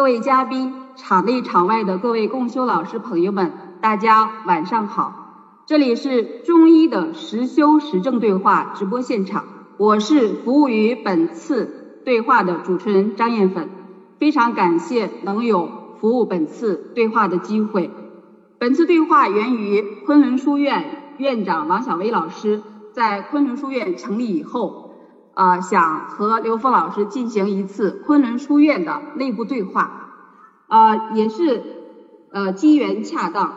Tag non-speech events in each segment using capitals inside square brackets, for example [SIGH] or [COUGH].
各位嘉宾、场内场外的各位共修老师朋友们，大家晚上好！这里是中医的实修实证对话直播现场，我是服务于本次对话的主持人张艳粉，非常感谢能有服务本次对话的机会。本次对话源于昆仑书院院长王小薇老师在昆仑书院成立以后。啊，想和刘峰老师进行一次昆仑书院的内部对话，啊，也是呃机缘恰当，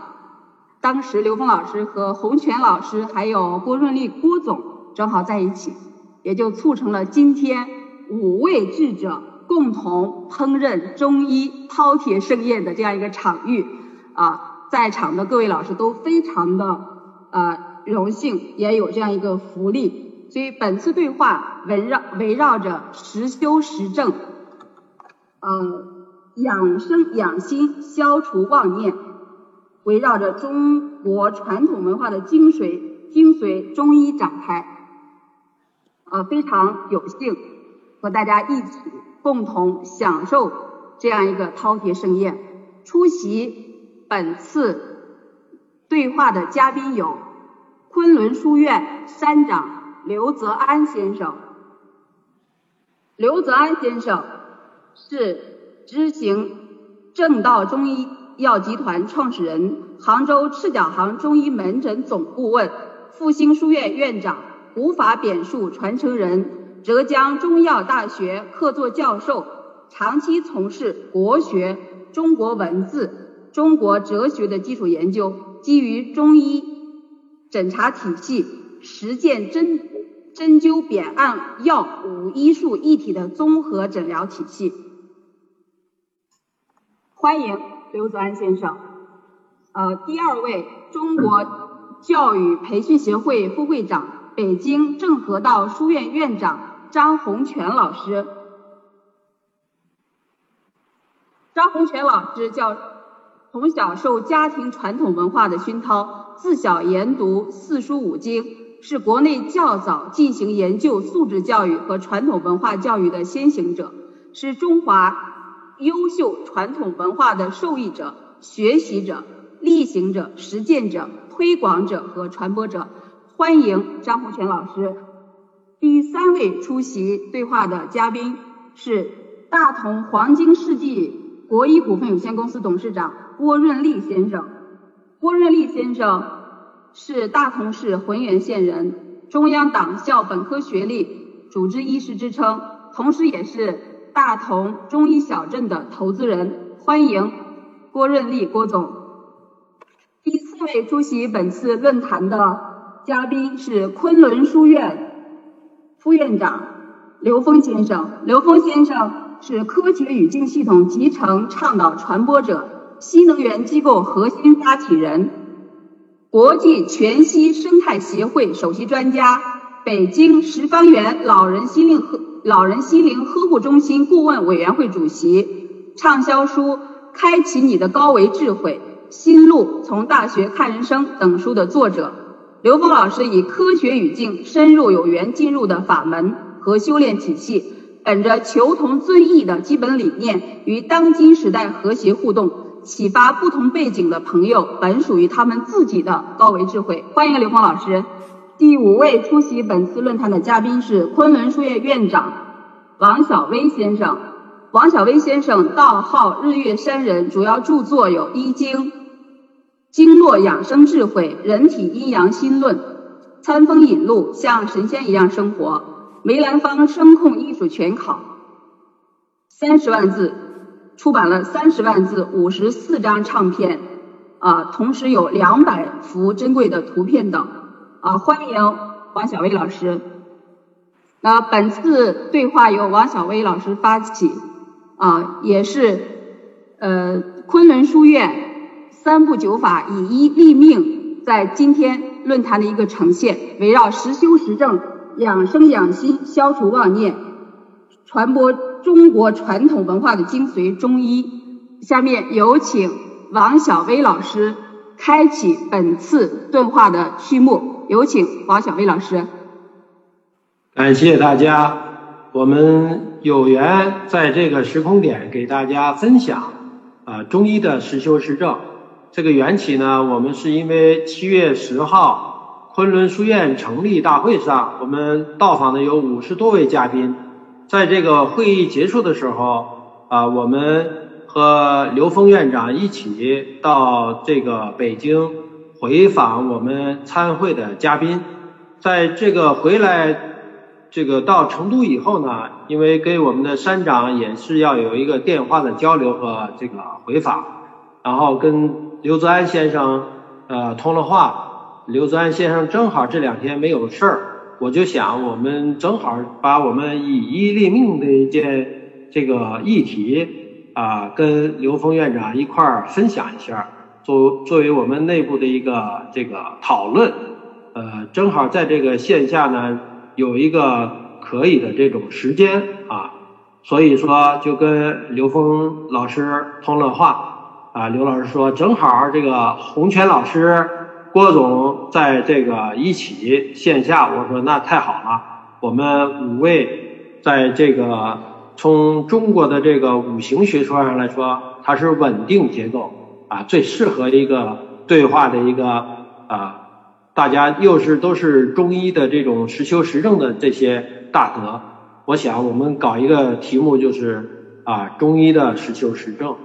当时刘峰老师和洪泉老师还有郭润利郭总正好在一起，也就促成了今天五位智者共同烹饪中医饕餮盛宴的这样一个场域，啊，在场的各位老师都非常的呃荣幸，也有这样一个福利。所以本次对话围绕围绕着实修实证，呃，养生养心，消除妄念，围绕着中国传统文化的精髓精髓中医展开，呃，非常有幸和大家一起共同享受这样一个饕餮盛宴。出席本次对话的嘉宾有昆仑书院山长。刘泽安先生，刘泽安先生是执行正道中医药集团创始人，杭州赤脚行中医门诊总顾问，复兴书院院长，古法扁术传承人，浙江中医药大学客座教授，长期从事国学、中国文字、中国哲学的基础研究，基于中医诊查体系，实践真。针灸、扁按、药五医术一体的综合诊疗体系。欢迎刘泽安先生。呃，第二位，中国教育培训协会副会长、北京正和道书院院长张洪全老师。张洪全老师教从小受家庭传统文化的熏陶，自小研读四书五经。是国内较早进行研究素质教育和传统文化教育的先行者，是中华优秀传统文化的受益者、学习者、力行者、实践者、推广者和传播者。欢迎张洪全老师。第三位出席对话的嘉宾是大同黄金世纪国医股份有限公司董事长郭润利先生。郭润利先生。是大同市浑源县人，中央党校本科学历，主治医师职称，同时也是大同中医小镇的投资人。欢迎郭润利郭总。第四位出席本次论坛的嘉宾是昆仑书院副院长刘峰先生。刘峰先生是科学语境系统集成倡导传播者，新能源机构核心发起人。国际全息生态协会首席专家，北京十方园老人心灵呵老人心灵呵护中心顾问委员会主席，畅销书《开启你的高维智慧》《心路从大学看人生》等书的作者。刘峰老师以科学语境深入有缘进入的法门和修炼体系，本着求同尊异的基本理念，与当今时代和谐互动。启发不同背景的朋友，本属于他们自己的高维智慧。欢迎刘峰老师。第五位出席本次论坛的嘉宾是昆仑书院院长王小薇先生。王小薇先生道号日月山人，主要著作有《医经》《经络养生智慧》《人体阴阳心论》《餐风饮露》《像神仙一样生活》《梅兰芳声控艺术全考》三十万字。出版了三十万字、五十四张唱片，啊，同时有两百幅珍贵的图片等，啊，欢迎王小薇老师。那本次对话由王小薇老师发起，啊，也是呃昆仑书院三部九法以一立命在今天论坛的一个呈现，围绕实修实证、养生养心、消除妄念、传播。中国传统文化的精髓中医，下面有请王小薇老师开启本次对话的序幕。有请王小薇老师。感谢大家我们有缘在这个时空点给大家分享啊中医的实修实证。这个缘起呢，我们是因为七月十号昆仑书院成立大会上，我们到访的有五十多位嘉宾，在这个会议结束的时候啊，我们和刘峰院长一起到这个北京回访我们参会的嘉宾，在这个回来。这个到成都以后呢，因为跟我们的山长也是要有一个电话的交流和这个回访，然后跟刘泽安先生呃通了话，刘泽安先生正好这两天没有事儿，我就想我们正好把我们以医立命的一件这个议题啊，跟刘峰院长一块儿分享一下，作作为我们内部的一个这个讨论，呃，正好在这个线下呢。有一个可以的这种时间啊，所以说就跟刘峰老师通了话啊。刘老师说正好这个洪泉老师、郭总在这个一起线下，我说那太好了。我们五位在这个从中国的这个五行学说上来说，它是稳定结构啊，最适合一个对话的一个啊。大家又是都是中医的这种实修实证的这些大德，我想我们搞一个题目就是啊中医的实修实证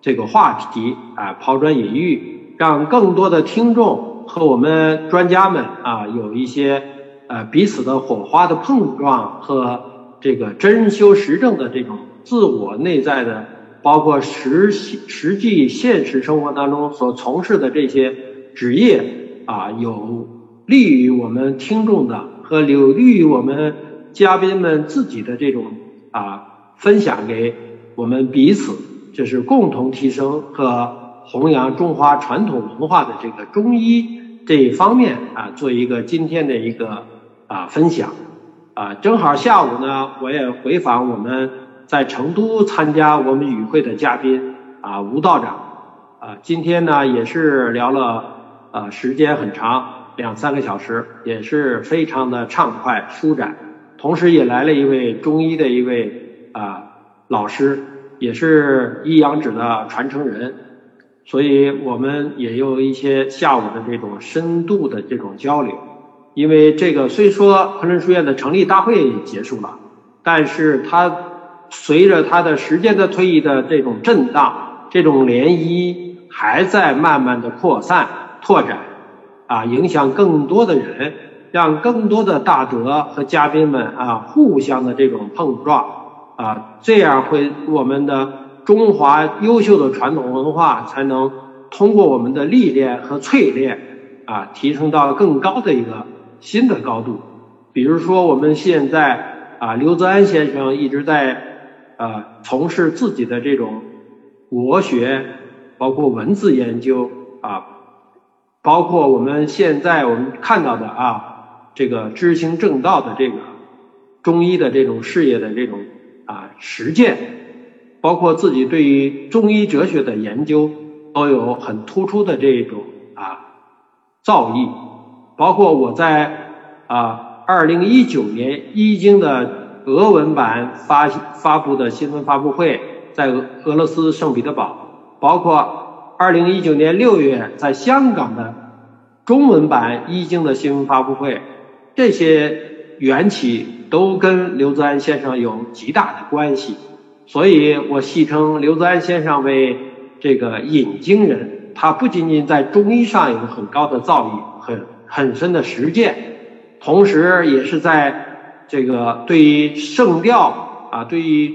这个话题啊抛砖引玉，让更多的听众和我们专家们啊有一些呃彼此的火花的碰撞和这个真修实证的这种自我内在的，包括实实际现实生活当中所从事的这些职业。啊，有利于我们听众的和有利于我们嘉宾们自己的这种啊分享给我们彼此，就是共同提升和弘扬中华传统文化的这个中医这一方面啊，做一个今天的一个啊分享啊，正好下午呢，我也回访我们在成都参加我们与会的嘉宾啊，吴道长啊，今天呢也是聊了。啊，时间很长，两三个小时，也是非常的畅快舒展。同时也来了一位中医的一位啊老师，也是一阳指的传承人，所以我们也有一些下午的这种深度的这种交流。因为这个虽说昆仑书院的成立大会结束了，但是它随着它的时间的推移的这种震荡，这种涟漪还在慢慢的扩散。拓展，啊，影响更多的人，让更多的大德和嘉宾们啊，互相的这种碰撞，啊，这样会我们的中华优秀的传统文化才能通过我们的历练和淬炼，啊，提升到更高的一个新的高度。比如说，我们现在啊，刘泽安先生一直在啊从事自己的这种国学，包括文字研究啊。包括我们现在我们看到的啊，这个知行正道的这个中医的这种事业的这种啊实践，包括自己对于中医哲学的研究都有很突出的这种啊造诣。包括我在啊二零一九年《易经》的俄文版发发布的新闻发布会，在俄俄罗斯圣彼得堡，包括。二零一九年六月，在香港的中文版《易经》的新闻发布会，这些缘起都跟刘泽安先生有极大的关系，所以我戏称刘泽安先生为这个引经人。他不仅仅在中医上有很高的造诣、很很深的实践，同时也是在这个对于圣调啊，对于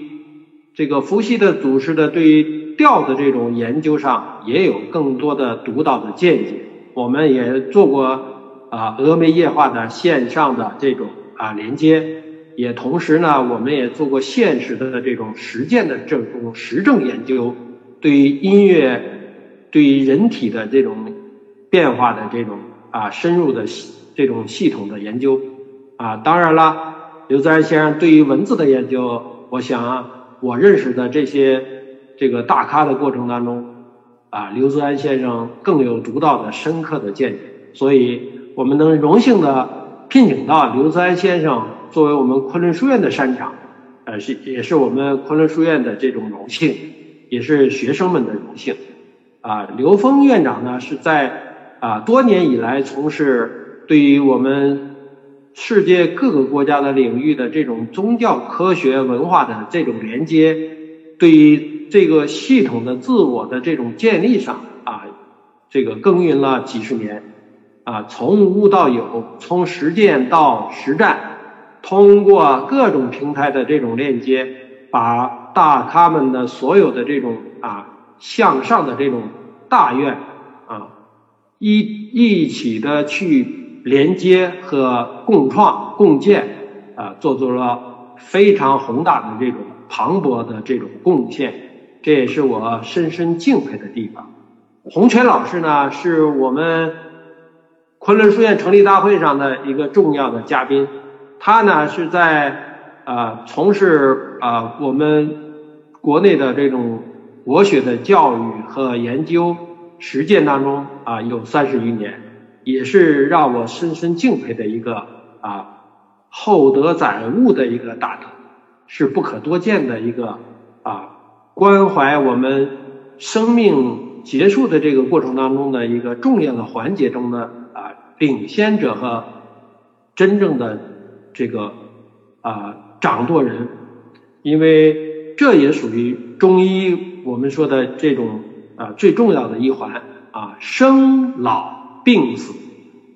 这个伏羲的祖师的对于。调的这种研究上也有更多的独到的见解，我们也做过啊峨眉夜话的线上的这种啊连接，也同时呢，我们也做过现实的这种实践的这种实证研究，对于音乐，对于人体的这种变化的这种啊深入的这种系统的研究啊，当然了，刘自然先生对于文字的研究，我想我认识的这些。这个大咖的过程当中，啊，刘泽安先生更有独到的、深刻的见解，所以我们能荣幸的聘请到刘泽安先生作为我们昆仑书院的山长，呃，是也是我们昆仑书院的这种荣幸，[LAUGHS] 也是学生们的荣幸。啊，刘峰院长呢是在啊多年以来从事对于我们世界各个国家的领域的这种宗教、科学、文化的这种连接，对于这个系统的自我的这种建立上啊，这个耕耘了几十年。啊，从无到有，从实践到实战。通过各种平台的这种链接，把大咖们的所有的这种啊向上的这种大愿啊一一起的去连接和共创共建啊，做出了非常宏大的这种磅礴的这种贡献，这也是我深深敬佩的地方。洪泉老师呢，是我们昆仑书院成立大会上的一个重要的嘉宾。他呢是在啊从事啊我们国内的这种国学的教育和研究实践当中啊有三十余年，也是让我深深敬佩的一个啊厚德载物的一个大德，是不可多见的一个啊关怀我们生命结束的这个过程当中的一个重要的环节中的啊领先者和真正的。这个啊掌舵人，因为这也属于中医我们说的这种啊最重要的一环啊生老病死。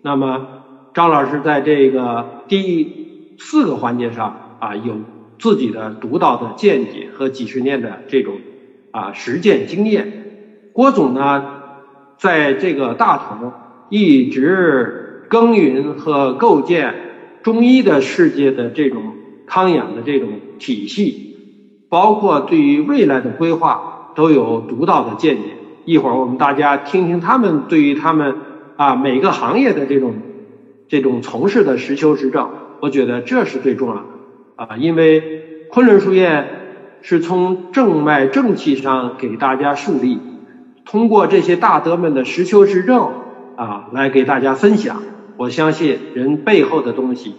那么张老师在这个第四个环节上啊有自己的独到的见解和几十年的这种啊实践经验。郭总呢在这个大同一直耕耘和构建。中医的世界的这种康养的这种体系，包括对于未来的规划都有独到的见解。一会儿我们大家听听他们对于他们啊每个行业的这种这种从事的实修实证，我觉得这是最重要的啊，因为昆仑书院是从正脉正气上给大家树立，通过这些大德们的实修实证啊来给大家分享。我相信人背后的东西，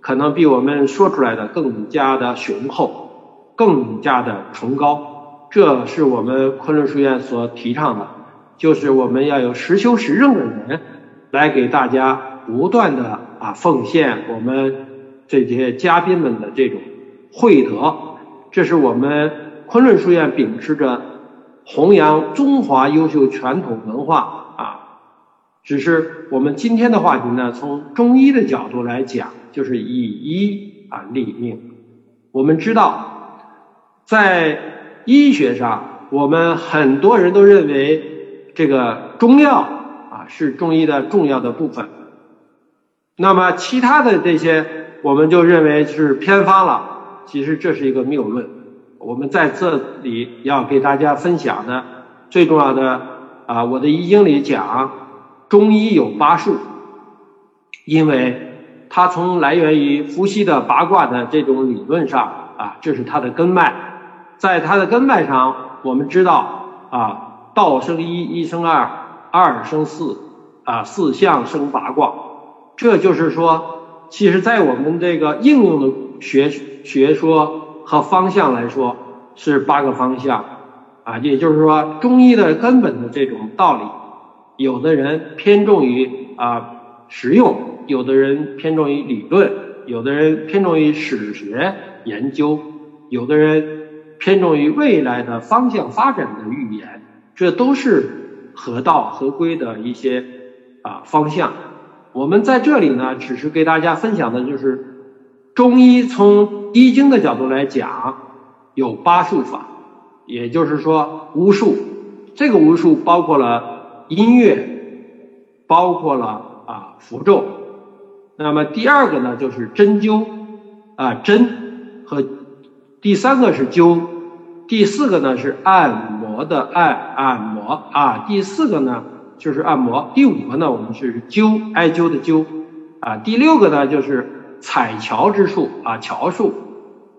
可能比我们说出来的更加的雄厚，更加的崇高。这是我们昆仑书院所提倡的，就是我们要有实修实证的人，来给大家不断的啊奉献我们这些嘉宾们的这种慧德。这是我们昆仑书院秉持着弘扬中华优秀传统文化。只是我们今天的话题呢，从中医的角度来讲，就是以医啊立命。我们知道，在医学上，我们很多人都认为这个中药啊是中医的重要的部分。那么其他的这些，我们就认为是偏方了。其实这是一个谬论。我们在这里要给大家分享的最重要的啊，我的易经里讲。中医有八术，因为它从来源于伏羲的八卦的这种理论上啊，这是它的根脉。在它的根脉上，我们知道啊，道生一，一生二，二生四，啊，四象生八卦。这就是说，其实在我们这个应用的学学说和方向来说，是八个方向啊，也就是说，中医的根本的这种道理。有的人偏重于啊实用，有的人偏重于理论，有的人偏重于史学研究，有的人偏重于未来的方向发展的预言，这都是合道合规的一些啊方向。我们在这里呢，只是给大家分享的就是中医从医经的角度来讲，有八术法，也就是说巫术。这个巫术包括了。音乐包括了啊符咒，那么第二个呢就是针灸啊针和第三个是灸，第四个呢是按摩的按按摩啊第四个呢就是按摩，第五个呢我们是灸艾灸的灸啊第六个呢就是采乔之术啊桥术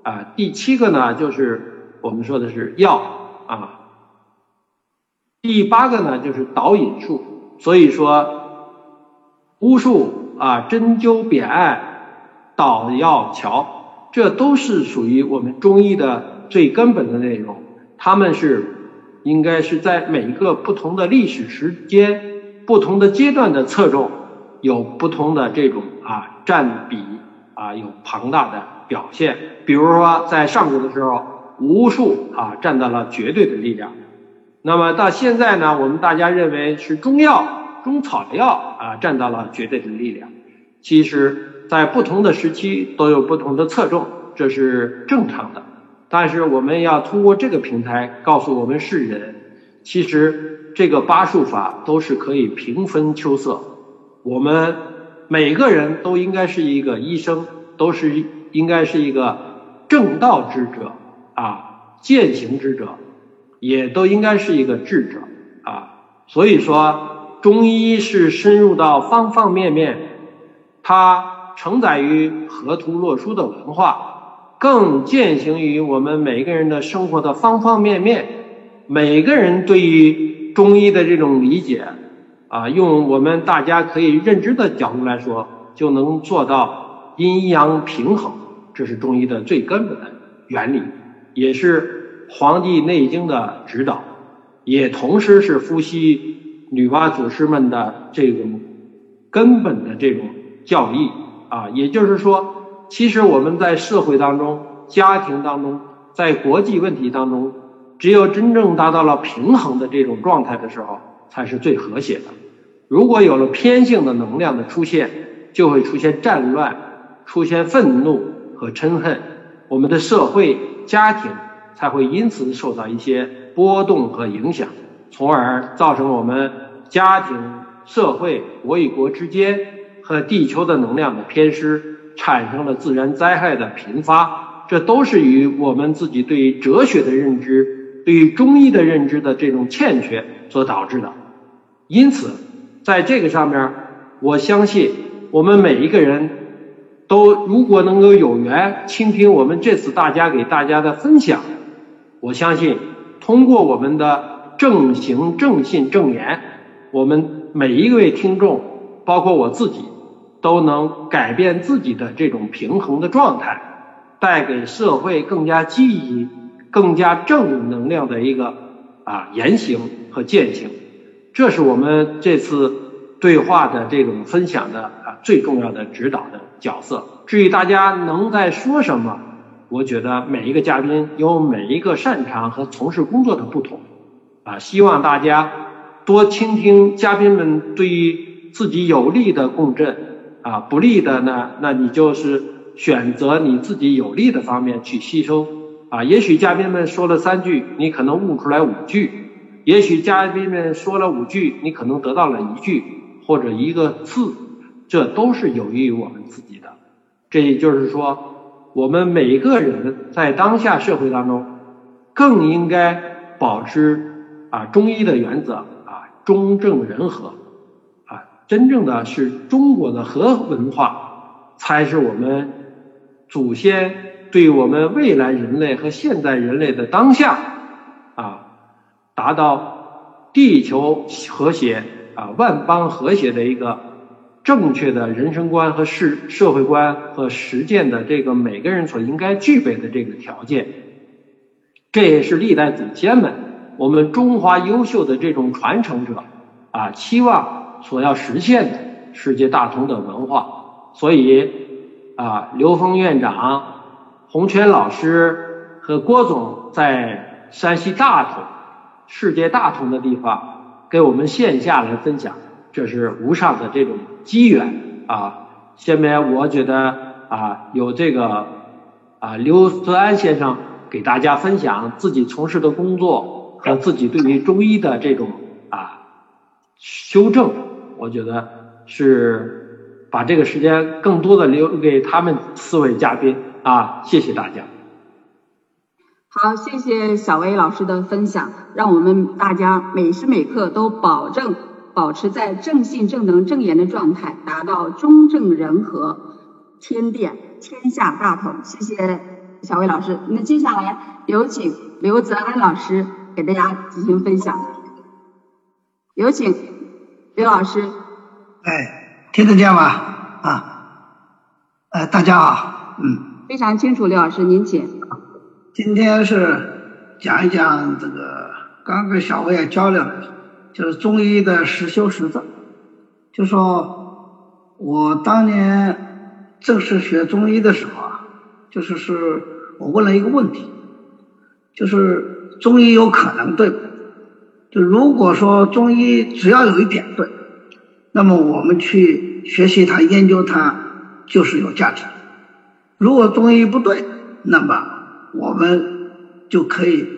啊第七个呢就是我们说的是药啊。第八个呢，就是导引术。所以说，巫术啊，针灸、扁艾、导药、桥，这都是属于我们中医的最根本的内容。他们是应该是在每一个不同的历史时间、不同的阶段的侧重，有不同的这种啊占比啊有庞大的表现。比如说在上古的时候，巫术啊占到了绝对的力量。那么到现在呢，我们大家认为是中药、中草药啊占到了绝对的力量。其实，在不同的时期都有不同的侧重，这是正常的。但是我们要通过这个平台告诉我们世人，其实这个八术法都是可以平分秋色。我们每个人都应该是一个医生，都是应该是一个正道之者啊，践行之者。也都应该是一个智者啊，所以说中医是深入到方方面面，它承载于河图洛书的文化，更践行于我们每个人的生活的方方面面。每个人对于中医的这种理解啊，用我们大家可以认知的角度来说，就能做到阴阳平衡，这是中医的最根本的原理，也是。《黄帝内经》的指导，也同时是伏羲、女娲祖师们的这种根本的这种教义啊。也就是说，其实我们在社会当中、家庭当中、在国际问题当中，只有真正达到了平衡的这种状态的时候，才是最和谐的。如果有了偏性的能量的出现，就会出现战乱、出现愤怒和嗔恨，我们的社会、家庭。才会因此受到一些波动和影响，从而造成我们家庭、社会、国与国之间和地球的能量的偏失，产生了自然灾害的频发。这都是与我们自己对哲学的认知、对于中医的认知的这种欠缺所导致的。因此，在这个上面，我相信我们每一个人都如果能够有缘倾听我们这次大家给大家的分享。我相信，通过我们的正行、正信、正言，我们每一位听众，包括我自己，都能改变自己的这种平衡的状态，带给社会更加积极、更加正能量的一个啊言行和践行。这是我们这次对话的这种分享的啊最重要的指导的角色。至于大家能在说什么？我觉得每一个嘉宾有每一个擅长和从事工作的不同，啊，希望大家多倾听嘉宾们对于自己有利的共振，啊，不利的呢，那你就是选择你自己有利的方面去吸收，啊，也许嘉宾们说了三句，你可能悟出来五句；也许嘉宾们说了五句，你可能得到了一句或者一个字，这都是有益于我们自己的。这也就是说。我们每个人在当下社会当中，更应该保持啊中医的原则啊中正人和啊真正的是中国的和文化，才是我们祖先对我们未来人类和现代人类的当下啊达到地球和谐啊万邦和谐的一个。正确的人生观和社社会观和实践的这个每个人所应该具备的这个条件，这也是历代祖先们我们中华优秀的这种传承者啊期望所要实现的世界大同的文化。所以啊，刘峰院长、洪泉老师和郭总在山西大同世界大同的地方给我们线下来分享。这是无上的这种机缘啊！下面我觉得啊，有这个啊刘泽安先生给大家分享自己从事的工作和自己对于中医的这种啊修正，我觉得是把这个时间更多的留给他们四位嘉宾啊！谢谢大家。好，谢谢小薇老师的分享，让我们大家每时每刻都保证。保持在正信、正能、正言的状态，达到中正人和，天变天下大同。谢谢小魏老师。那接下来有请刘泽安老师给大家进行分享。有请刘老师。哎，听得见吗？啊，呃，大家好，嗯，非常清楚，刘老师，您请。今天是讲一讲这个，刚跟小魏也交流了，就是中医的实修实证。就说我当年正式学中医的时候啊，就是是我问了一个问题，就是中医有可能对，就如果说中医只要有一点对，那么我们去学习它、研究它就是有价值。如果中医不对，那么我们就可以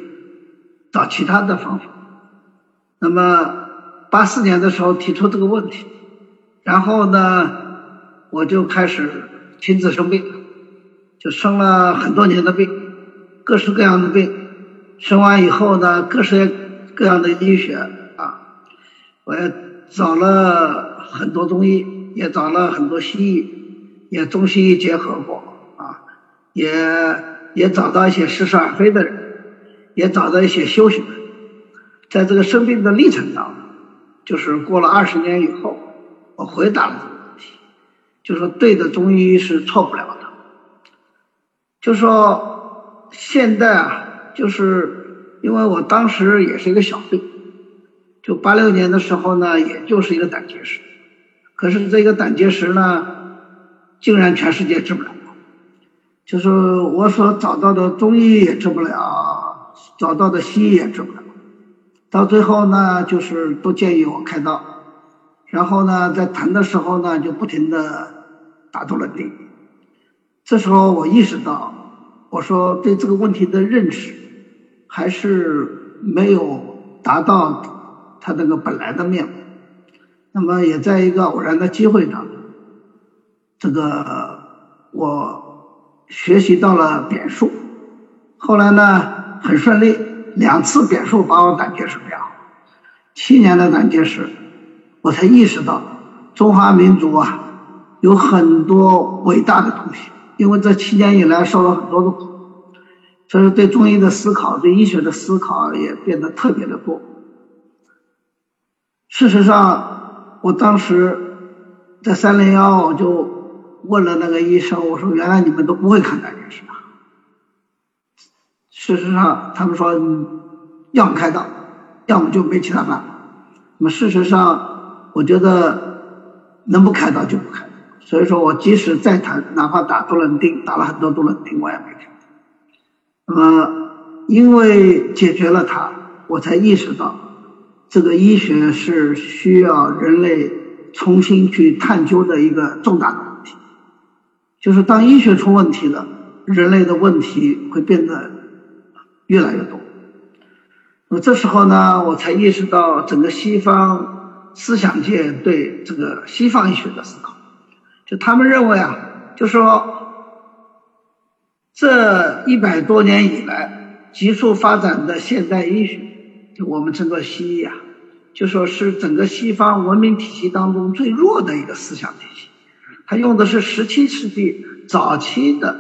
找其他的方法。那么八四年的时候提出这个问题，然后呢，我就开始亲自生病，就生了很多年的病，各式各样的病。生完以后呢，各式各样的医学啊，我也找了很多中医，也找了很多西医，也中西医结合过啊。也也找到一些似是而非的人，也找到一些修行人，在这个生病的历程当中，就是过了二十年以后，我回答了这个问题，就说对的中医是错不了的，就说现在啊，就是因为我当时也是一个小病，就八六年的时候呢，也就是一个胆结石，可是这个胆结石呢，竟然全世界治不了。就是我所找到的中医也治不了，找到的西医也治不了，到最后呢，就是都建议我开刀，然后呢，在谈的时候呢，就不停的打杜伦丁。这时候我意识到，我说对这个问题的认识还是没有达到他那个本来的面目。那么也在一个偶然的机会上，这个我。学习到了点数，后来呢很顺利，两次扁术把我胆结石治好。七年的胆结石，我才意识到中华民族啊有很多伟大的东西。因为这七年以来受了很多的苦，所以对中医的思考、对医学的思考也变得特别的多。事实上，我当时在三零幺就。问了那个医生，我说：“原来你们都不会看胆结石啊？”事实上，他们说要么开刀，要么就没其他办法。那么事实上，我觉得能不开刀就不开。所以说我即使再谈，哪怕打杜冷丁，打了很多杜冷丁，我也没开。那么因为解决了它，我才意识到这个医学是需要人类重新去探究的一个重大的问题。就是当医学出问题了，人类的问题会变得越来越多。那么这时候呢，我才意识到整个西方思想界对这个西方医学的思考，就他们认为啊，就说这一百多年以来急速发展的现代医学，就我们称作西医啊，就说是整个西方文明体系当中最弱的一个思想体系。它用的是十七世纪早期的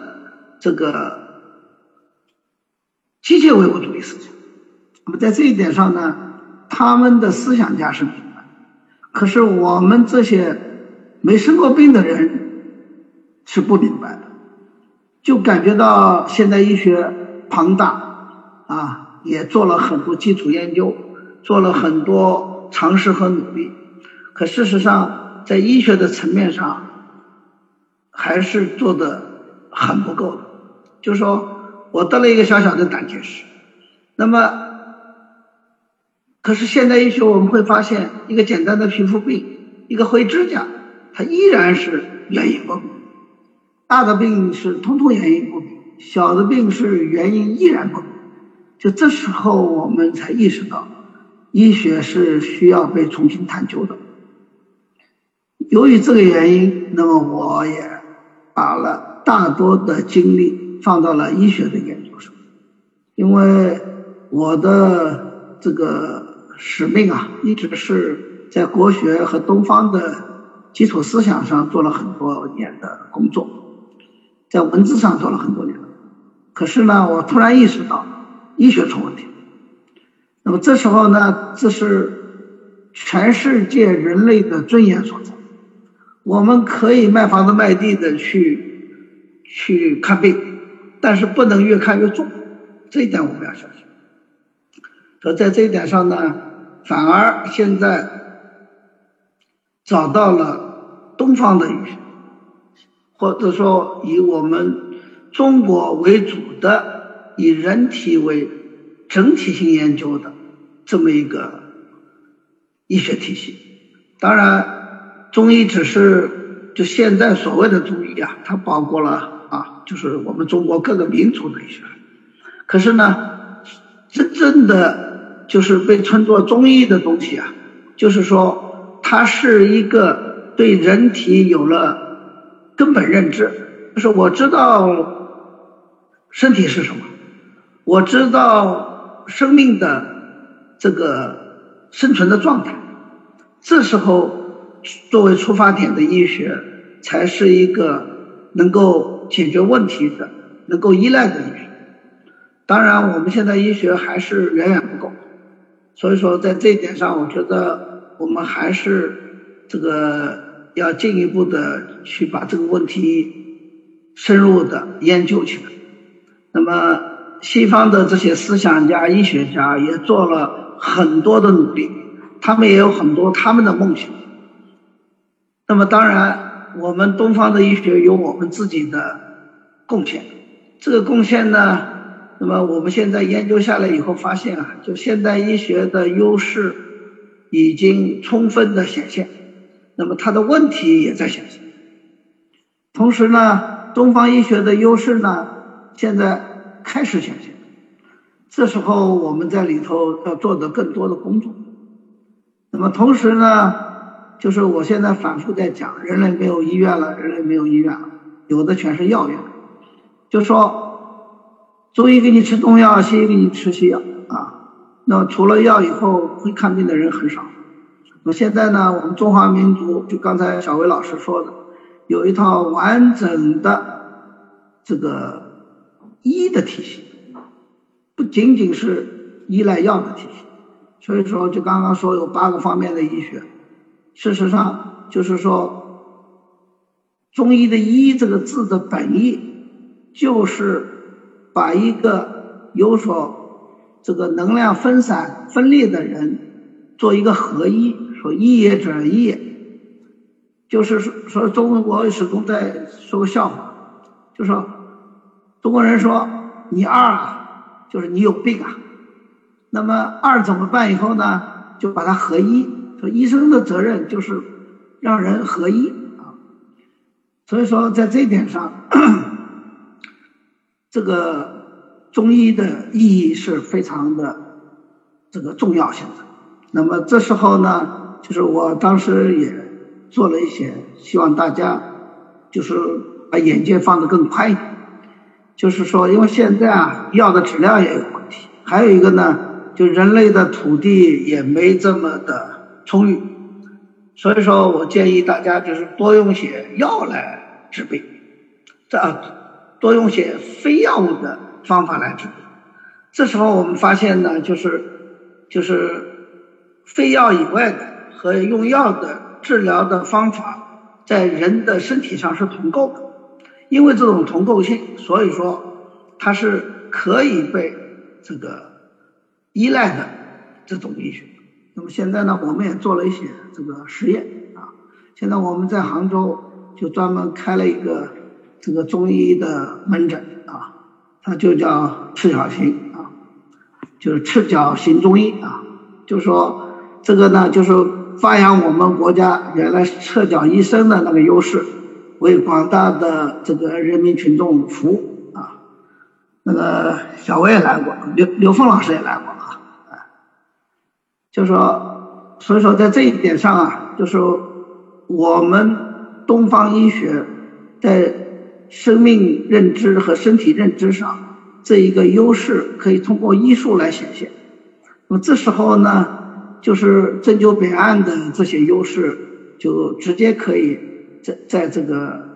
这个机械唯物主义思想。那么在这一点上呢，他们的思想家是明白，可是我们这些没生过病的人是不明白的，就感觉到现代医学庞大啊，也做了很多基础研究，做了很多尝试和努力，可事实上在医学的层面上。还是做的很不够的，就说我得了一个小小的胆结石，那么，可是现代医学我们会发现，一个简单的皮肤病，一个灰指甲，它依然是原因不明；大的病是通通原因不明，小的病是原因依然不明。就这时候我们才意识到，医学是需要被重新探究的。由于这个原因，那么我也。把了大多的精力放到了医学的研究上，因为我的这个使命啊，一直是在国学和东方的基础思想上做了很多年的工作，在文字上做了很多年。可是呢，我突然意识到医学出问题。那么这时候呢，这是全世界人类的尊严所在。我们可以卖房子卖地的去去看病，但是不能越看越重，这一点我们要小心。所以在这一点上呢，反而现在找到了东方的医学，或者说以我们中国为主的以人体为整体性研究的这么一个医学体系。当然，中医只是就现在所谓的中医啊，它包括了，就是我们中国各个民族的医学。可是呢，真正的。就是被称作中医的东西啊，就是说它是一个对人体有了根本认知，就是我知道身体是什么，我知道生命的这个生存的状态，这时候作为出发点的医学才是一个能够解决问题的、能够依赖的医学。当然，我们现在医学还是远远不够。所以说，在这一点上，我觉得我们还是这个要进一步的去把这个问题深入的研究起来。那么，西方的这些思想家、医学家也做了很多的努力，他们也有很多他们的梦想。那么，当然，我们东方的医学有我们自己的贡献。这个贡献呢？那么我们现在研究下来以后发现啊，就现代医学的优势已经充分的显现，那么它的问题也在显现。同时呢，东方医学的优势呢，现在开始显现。这时候我们在里头要做的更多的工作。那么同时呢，就是我现在反复在讲，人类没有医院了，人类没有医院了，有的全是药院，就说。中医给你吃中药，西医给你吃西药啊。那除了药以后，会看病的人很少。那现在呢，我们中华民族就刚才小薇老师说的，有一套完整的这个医的体系，不仅仅是依赖药的体系。所以说，就刚刚说有八个方面的医学，事实上就是说，中医的“医”这个字的本意就是。把一个有所这个能量分散分裂的人做一个合一，说一也者一也，就是说说中国始终在说个笑话，就说中国人说你二啊，就是你有病啊，那么二怎么办？以后呢，就把它合一，说医生的责任就是让人合一啊，所以说在这一点上。[COUGHS] 这个中医的意义是非常的这个重要性的。那么这时候呢，就是我当时也做了一些，希望大家就是把眼界放得更宽一点。就是说，因为现在啊，药的质量也有问题，还有一个呢，就人类的土地也没这么的充裕，所以说我建议大家就是多用些药来治病，这啊。多用些非药物的方法来治病，这时候我们发现呢，就是就是非药以外的和用药的治疗的方法，在人的身体上是同构的，因为这种同构性，所以说它是可以被这个依赖的这种医学。那么现在呢，我们也做了一些这个实验啊，现在我们在杭州就专门开了一个。这个中医的门诊啊，它就叫赤脚行啊，就是赤脚行中医啊，就说这个呢，就是发扬我们国家原来赤脚医生的那个优势，为广大的这个人民群众服务啊。那个小薇也来过，刘刘峰老师也来过，就说，所以说在这一点上啊，就是我们东方医学在。生命认知和身体认知上这一个优势，可以通过医术来显现。那么这时候呢，就是针灸本案的这些优势，就直接可以在在这个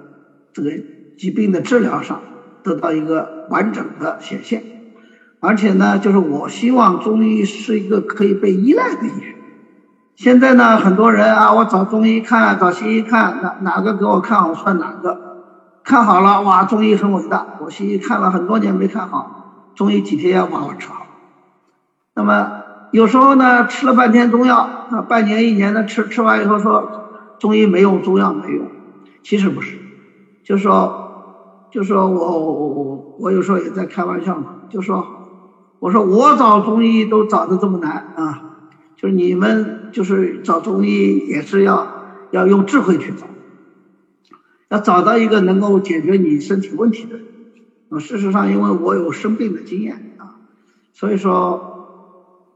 这个疾病的治疗上得到一个完整的显现。而且呢，就是我希望中医是一个可以被依赖的医学。现在呢，很多人啊，我找中医看，找西医看，哪哪个给我看好算哪个。看好了，哇，中医很伟大。我西医看了很多年没看好，中医几天要把我治好。那么有时候呢，吃了半天中药，啊，半年一年的吃，吃完以后说中医没用，中药没用。其实不是，就说，就说我我我我有时候也在开玩笑嘛，就说，我说我找中医都找的这么难啊，就是你们就是找中医也是要要用智慧去找。要找到一个能够解决你身体问题的人。事实上，因为我有生病的经验啊，所以说，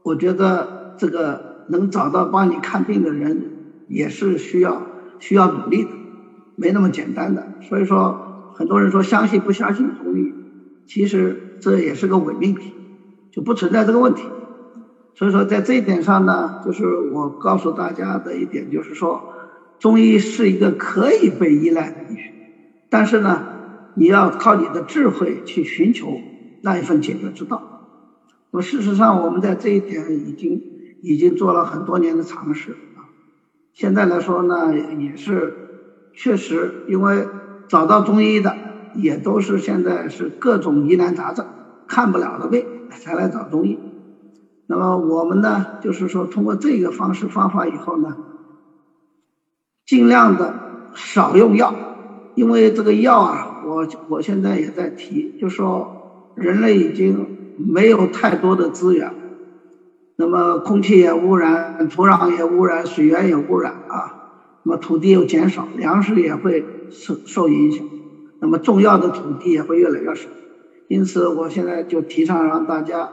我觉得这个能找到帮你看病的人，也是需要需要努力的，没那么简单的。所以说，很多人说相信不相信中医，其实这也是个伪命题，就不存在这个问题。所以说，在这一点上呢，就是我告诉大家的一点，就是说。中医是一个可以被依赖的医学，但是呢，你要靠你的智慧去寻求那一份解决之道。那么事实上，我们在这一点已经已经做了很多年的尝试啊。现在来说呢，也是确实，因为找到中医的也都是现在是各种疑难杂症看不了的病才来找中医。那么我们呢，就是说通过这个方式方法以后呢。尽量的少用药，因为这个药啊，我我现在也在提，就说人类已经没有太多的资源，那么空气也污染，土壤也污染，水源也污染啊，那么土地又减少，粮食也会受受影响，那么种药的土地也会越来越少，因此我现在就提倡让大家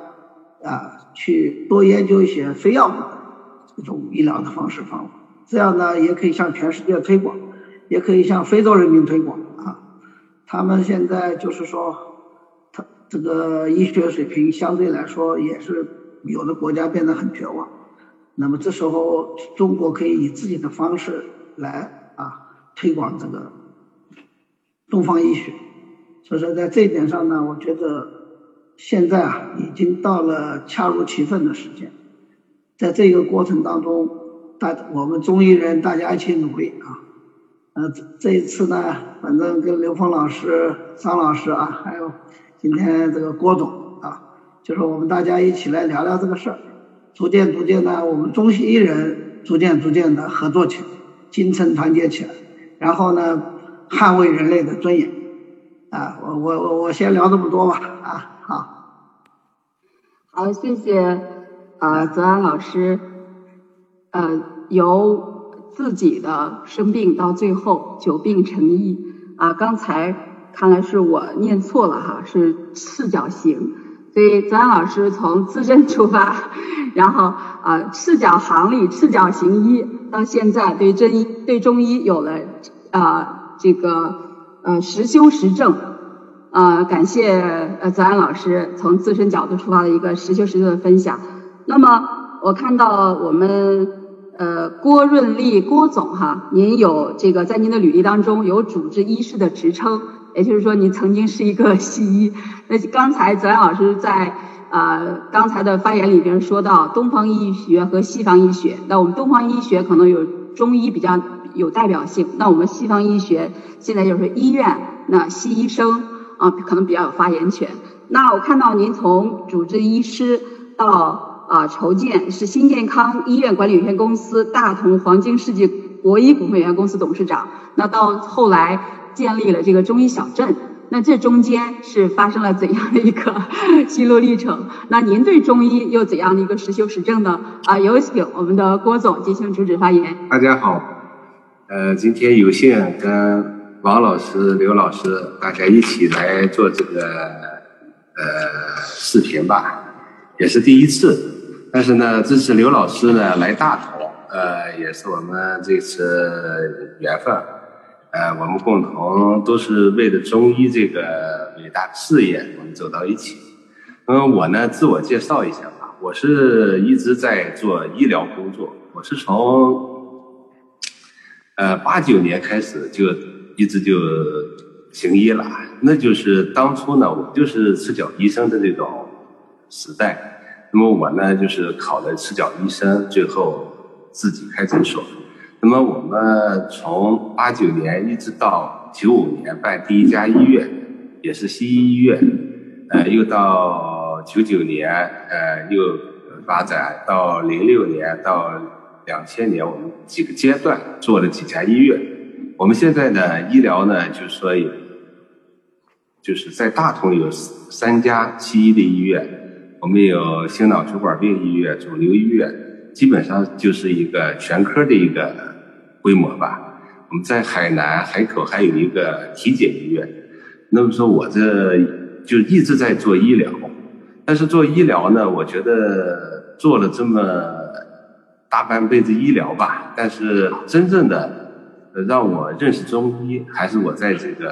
啊去多研究一些非药物的这种医疗的方式方法。这样呢，也可以向全世界推广，也可以向非洲人民推广啊。他们现在就是说，他这个医学水平相对来说也是有的国家变得很绝望。那么这时候，中国可以以自己的方式来啊推广这个东方医学。所以说，在这一点上呢，我觉得现在啊已经到了恰如其分的时间，在这个过程当中。大我们中医人大家一起努力啊！呃，这一次呢，反正跟刘峰老师、张老师啊，还有今天这个郭总啊，就是我们大家一起来聊聊这个事儿，逐渐逐渐的，我们中西医人逐渐逐渐的合作起来，精诚团结起来，然后呢，捍卫人类的尊严啊！我我我我先聊这么多吧啊！好，好，谢谢啊，泽安老师，呃。由自己的生病到最后久病成医啊，刚才看来是我念错了哈，是赤脚行，所以泽安老师从自身出发，然后啊赤脚行里赤脚行医，到现在对真医对中医有了啊这个呃实修实证啊，感谢呃泽安老师从自身角度出发的一个实修实证的分享。那么我看到我们。呃，郭润利郭总哈，您有这个在您的履历当中有主治医师的职称，也就是说您曾经是一个西医。那刚才泽安老师在呃刚才的发言里边说到东方医学和西方医学，那我们东方医学可能有中医比较有代表性，那我们西方医学现在就是医院那西医生啊可能比较有发言权。那我看到您从主治医师到啊，筹建是新健康医院管理有限公司大同黄金世纪国医股份有限公司董事长。那到后来建立了这个中医小镇，那这中间是发生了怎样的一个 [LAUGHS] 心路历程？那您对中医又怎样的一个实修实证呢？啊，有请我们的郭总进行主旨发言。大家好，呃，今天有幸跟王老师、刘老师大家一起来做这个呃视频吧，也是第一次。但是呢，这次刘老师呢来大同，呃，也是我们这次缘分，呃，我们共同都是为了中医这个伟大事业，我们走到一起。嗯，我呢自我介绍一下吧，我是一直在做医疗工作，我是从呃八九年开始就一直就行医了，那就是当初呢，我就是赤脚医生的这种时代。那么我呢，就是考了赤脚医生，最后自己开诊所。那么我们从八九年一直到九五年办第一家医院，也是西医医院，呃，又到九九年，呃，又发展到零六年到两千年，我们几个阶段做了几家医院。我们现在呢，医疗呢，就是说有，就是在大同有三家西医的医院，我们有心脑血管病医院、肿瘤医院，基本上就是一个全科的一个规模吧。我们在海南海口还有一个体检医院。那么说，我这就一直在做医疗，但是做医疗呢，我觉得做了这么大半辈子医疗吧，但是真正的。让我认识中医，还是我在这个，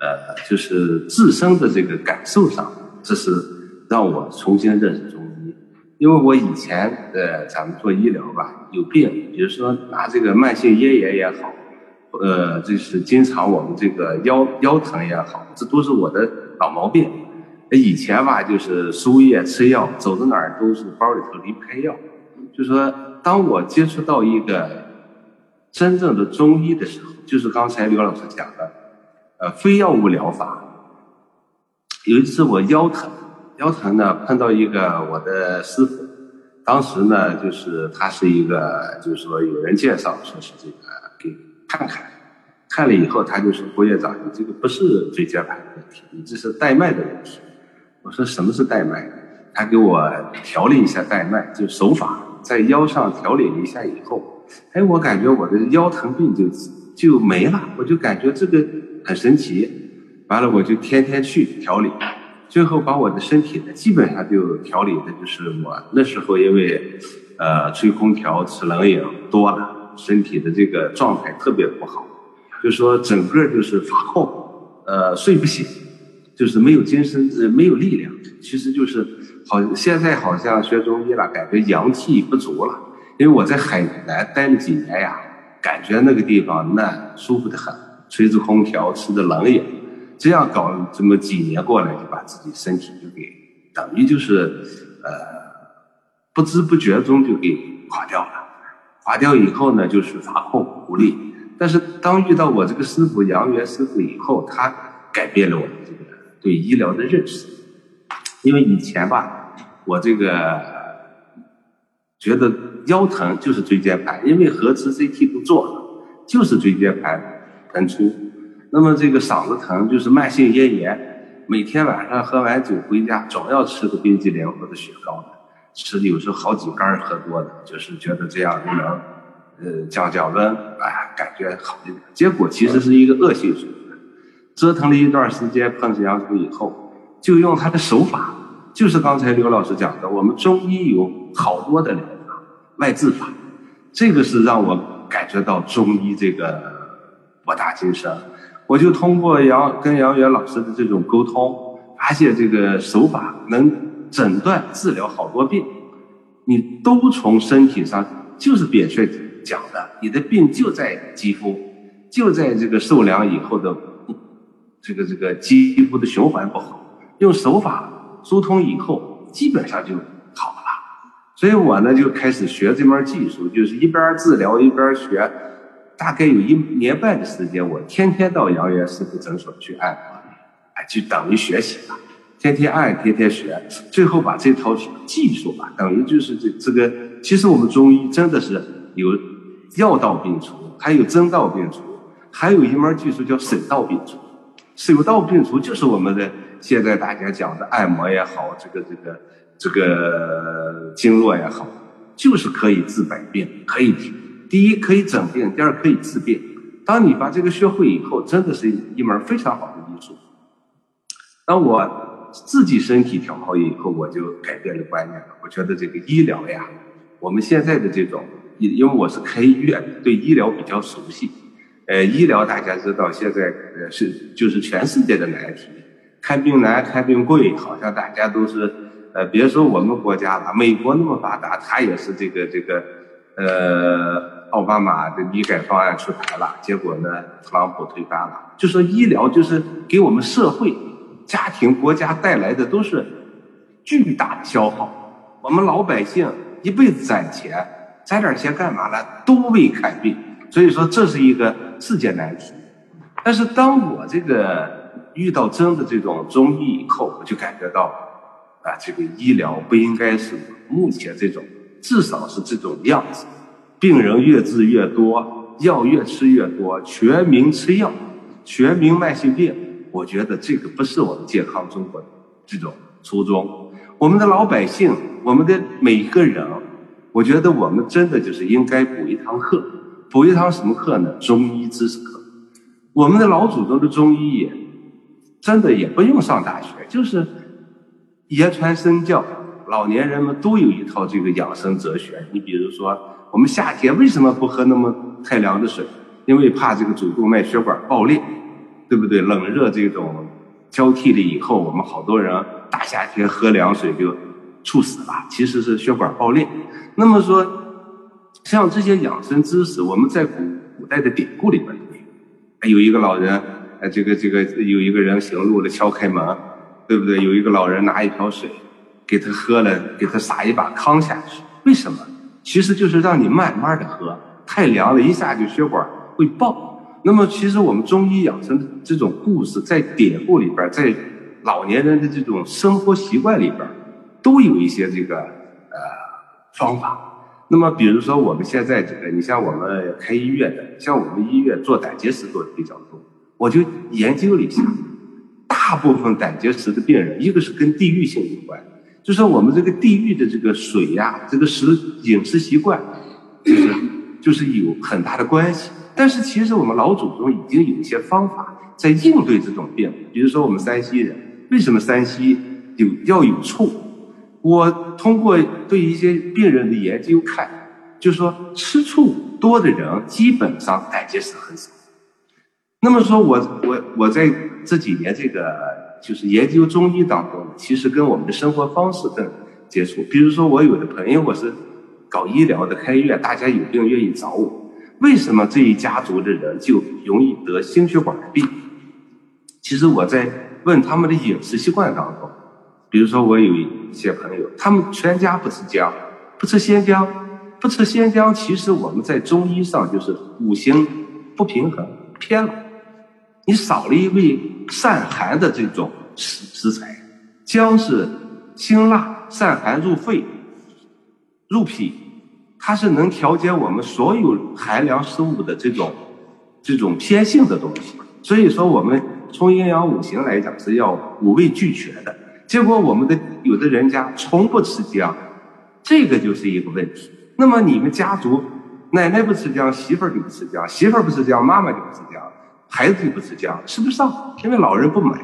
呃，就是自身的这个感受上，这是让我重新认识中医。因为我以前呃，咱们做医疗吧，有病，比如说拿这个慢性咽炎也好，呃，就是经常我们这个腰腰疼也好，这都是我的老毛病。以前吧，就是输液吃药，走到哪儿都是包里头离不开药。就说当我接触到一个。真正的中医的时候，就是刚才刘老师讲的，呃，非药物疗法。有一次我腰疼，腰疼呢碰到一个我的师傅，当时呢就是他是一个，就是说有人介绍说是这个给看看，看了以后他就说郭院长，你这个不是椎间盘的问题，你这是带脉的问题。我说什么是带脉？他给我调理一下带脉，就手法在腰上调理了一下以后。哎，我感觉我的腰疼病就就没了，我就感觉这个很神奇。完了，我就天天去调理，最后把我的身体呢，基本上就调理的就是我那时候因为呃吹空调、吃冷饮多了，身体的这个状态特别不好，就说整个就是发困，呃睡不醒，就是没有精神，呃没有力量。其实就是好现在好像学中医了，感觉阳气不足了。因为我在海南待了几年呀，感觉那个地方那舒服的很，吹着空调，吃着冷饮，这样搞这么几年过来，就把自己身体就给等于就是呃不知不觉中就给垮掉了。垮掉以后呢，就是发空无力。但是当遇到我这个师傅杨元师傅以后，他改变了我的这个对医疗的认识。因为以前吧，我这个。觉得腰疼就是椎间盘，因为核磁 CT 不做了，就是椎间盘突出。那么这个嗓子疼就是慢性咽炎，每天晚上喝完酒回家总要吃个冰激凌或者雪糕的，吃的有时候好几缸喝多的，就是觉得这样就能呃降降温，哎，感觉好一点。结果其实是一个恶性循环，折腾了一段时间，碰上杨叔以后，就用他的手法。就是刚才刘老师讲的，我们中医有好多的疗法，外治法，这个是让我感觉到中医这个博大精深。我就通过杨跟杨元老师的这种沟通，发现这个手法能诊断治疗好多病。你都从身体上，就是扁鹊讲的，你的病就在肌肤，就在这个受凉以后的这个这个肌肤的循环不好，用手法。疏通以后，基本上就好了。所以我呢就开始学这门技术，就是一边治疗一边学。大概有一年半的时间，我天天到杨元师傅诊所去按摩，哎，就等于学习了。天天按，天天学，最后把这套技术吧，等于就是这这个。其实我们中医真的是有药到病除，还有针到病除，还有一门技术叫手到病除。手到病除就是我们的。现在大家讲的按摩也好，这个这个这个经络也好，就是可以治百病，可以第一可以诊病，第二可以治病。当你把这个学会以后，真的是一门非常好的医术。当我自己身体调好以后，我就改变了观念了。我觉得这个医疗呀，我们现在的这种，因因为我是开医院，对医疗比较熟悉。呃，医疗大家知道，现在呃是就是全世界的难题。看病难，看病贵，好像大家都是，呃，别说我们国家了，美国那么发达，他也是这个这个，呃，奥巴马的医改方案出台了，结果呢，特朗普推翻了。就说医疗就是给我们社会、家庭、国家带来的都是巨大的消耗，我们老百姓一辈子攒钱，攒点钱干嘛呢？都为看病。所以说这是一个世界难题。但是当我这个遇到真的这种中医以后，我就感觉到，啊，这个医疗不应该是目前这种，至少是这种样子。病人越治越多，药越吃越多，全民吃药，全民慢性病。我觉得这个不是我们健康中国的这种初衷。我们的老百姓，我们的每一个人，我觉得我们真的就是应该补一堂课，补一堂什么课呢？中医知识课。我们的老祖宗的中医也真的也不用上大学，就是言传身教，老年人们都有一套这个养生哲学。你比如说，我们夏天为什么不喝那么太凉的水？因为怕这个主动脉血管爆裂。对不对？冷热这种交替了以后，我们好多人大夏天喝凉水就猝死了，其实是血管爆裂。那么说，像这些养生知识，我们在古古代的典故里边都有。有一个老人，哎，这个这个有一个人行路了，敲开门，对不对？有一个老人拿一瓢水给他喝了，给他撒一把糠下去。为什么？其实就是让你慢慢的喝，太凉了，一下就血管会爆。那么，其实我们中医养生这种故事，在典故里边，在老年人的这种生活习惯里边，都有一些这个呃方法。那么，比如说我们现在这个，你像我们开医院的，像我们医院做胆结石做的比较多，我就研究了一下，大部分胆结石的病人，一个是跟地域性有关，就说我们这个地域的这个水呀，这个食饮食习惯，就是就是有很大的关系。但是其实我们老祖宗已经有一些方法在应对这种病，比如说我们山西人，为什么山西有要有醋？我通过对一些病人的研究看，就说吃醋多的人基本上胆结石很少。那么说我我我在这几年这个就是研究中医当中，其实跟我们的生活方式更接触。比如说我有的朋友我是搞医疗的开院，大家有病愿意找我。为什么这一家族的人就容易得心血管病？其实我在问他们的饮食习惯当中，比如说我有一些朋友，他们全家不吃姜，不吃鲜姜，不吃鲜姜。其实我们在中医上就是五行不平衡偏了，你少了一味散寒的这种食食材。姜是辛辣，散寒入肺，入脾。它是能调节我们所有寒凉食物的这种这种偏性的东西，所以说我们从阴阳五行来讲是要五味俱全的。结果我们的有的人家从不吃姜，这个就是一个问题。那么你们家族奶奶不吃姜，媳妇儿就不吃姜，媳妇儿不吃姜，妈妈就不吃姜，孩子就不吃姜，吃不上，因为老人不买，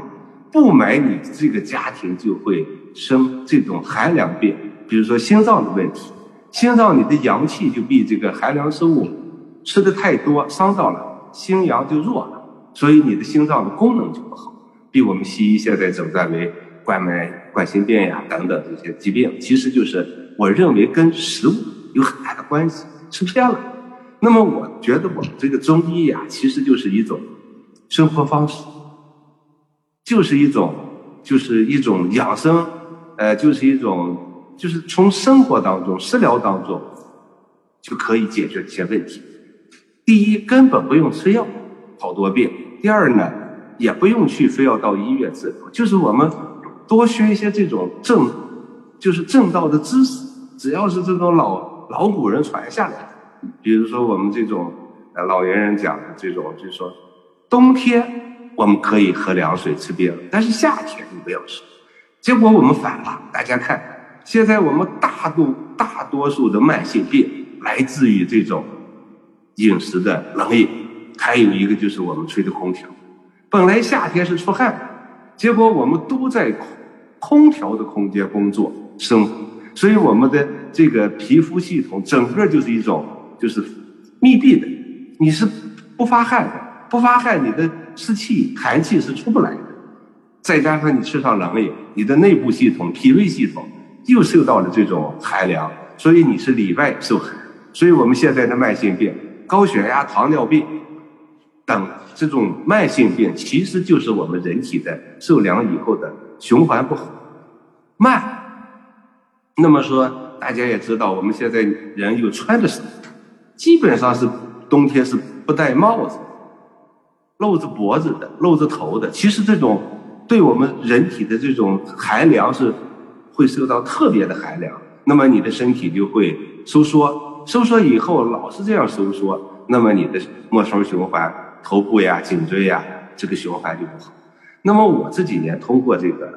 不买你这个家庭就会生这种寒凉病，比如说心脏的问题。心脏，你的阳气就被这个寒凉食物吃的太多伤到了，心阳就弱了，所以你的心脏的功能就不好。比我们西医现在诊断为冠脉冠心病呀等等这些疾病，其实就是我认为跟食物有很大的关系，吃偏了。那么我觉得我们这个中医呀，其实就是一种生活方式，就是一种就是一种养生，呃，就是一种。就是从生活当中、食疗当中就可以解决这些问题。第一，根本不用吃药好多病；第二呢，也不用去非要到医院治疗，就是我们多学一些这种正，就是正道的知识。只要是这种老老古人传下来的，比如说我们这种呃老年人讲的这种，就是说冬天我们可以喝凉水吃冰，但是夏天你不要吃。结果我们反了，大家看。现在我们大多大多数的慢性病来自于这种饮食的冷饮，还有一个就是我们吹的空调。本来夏天是出汗，结果我们都在空空调的空间工作生活，所以我们的这个皮肤系统整个就是一种就是密闭的，你是不发汗的，不发汗你的湿气寒气是出不来的，再加上你吃上冷饮，你的内部系统脾胃系统。又受到了这种寒凉，所以你是里外受寒，所以我们现在的慢性病、高血压、糖尿病等这种慢性病，其实就是我们人体的受凉以后的循环不好、慢。那么说，大家也知道，我们现在人又穿的少，基本上是冬天是不戴帽子，露着脖子的，露着头的。其实这种对我们人体的这种寒凉是会受到特别的寒凉，那么你的身体就会收缩，收缩以后老是这样收缩，那么你的末梢循环、头部呀、颈椎呀，这个循环就不好。那么我这几年通过这个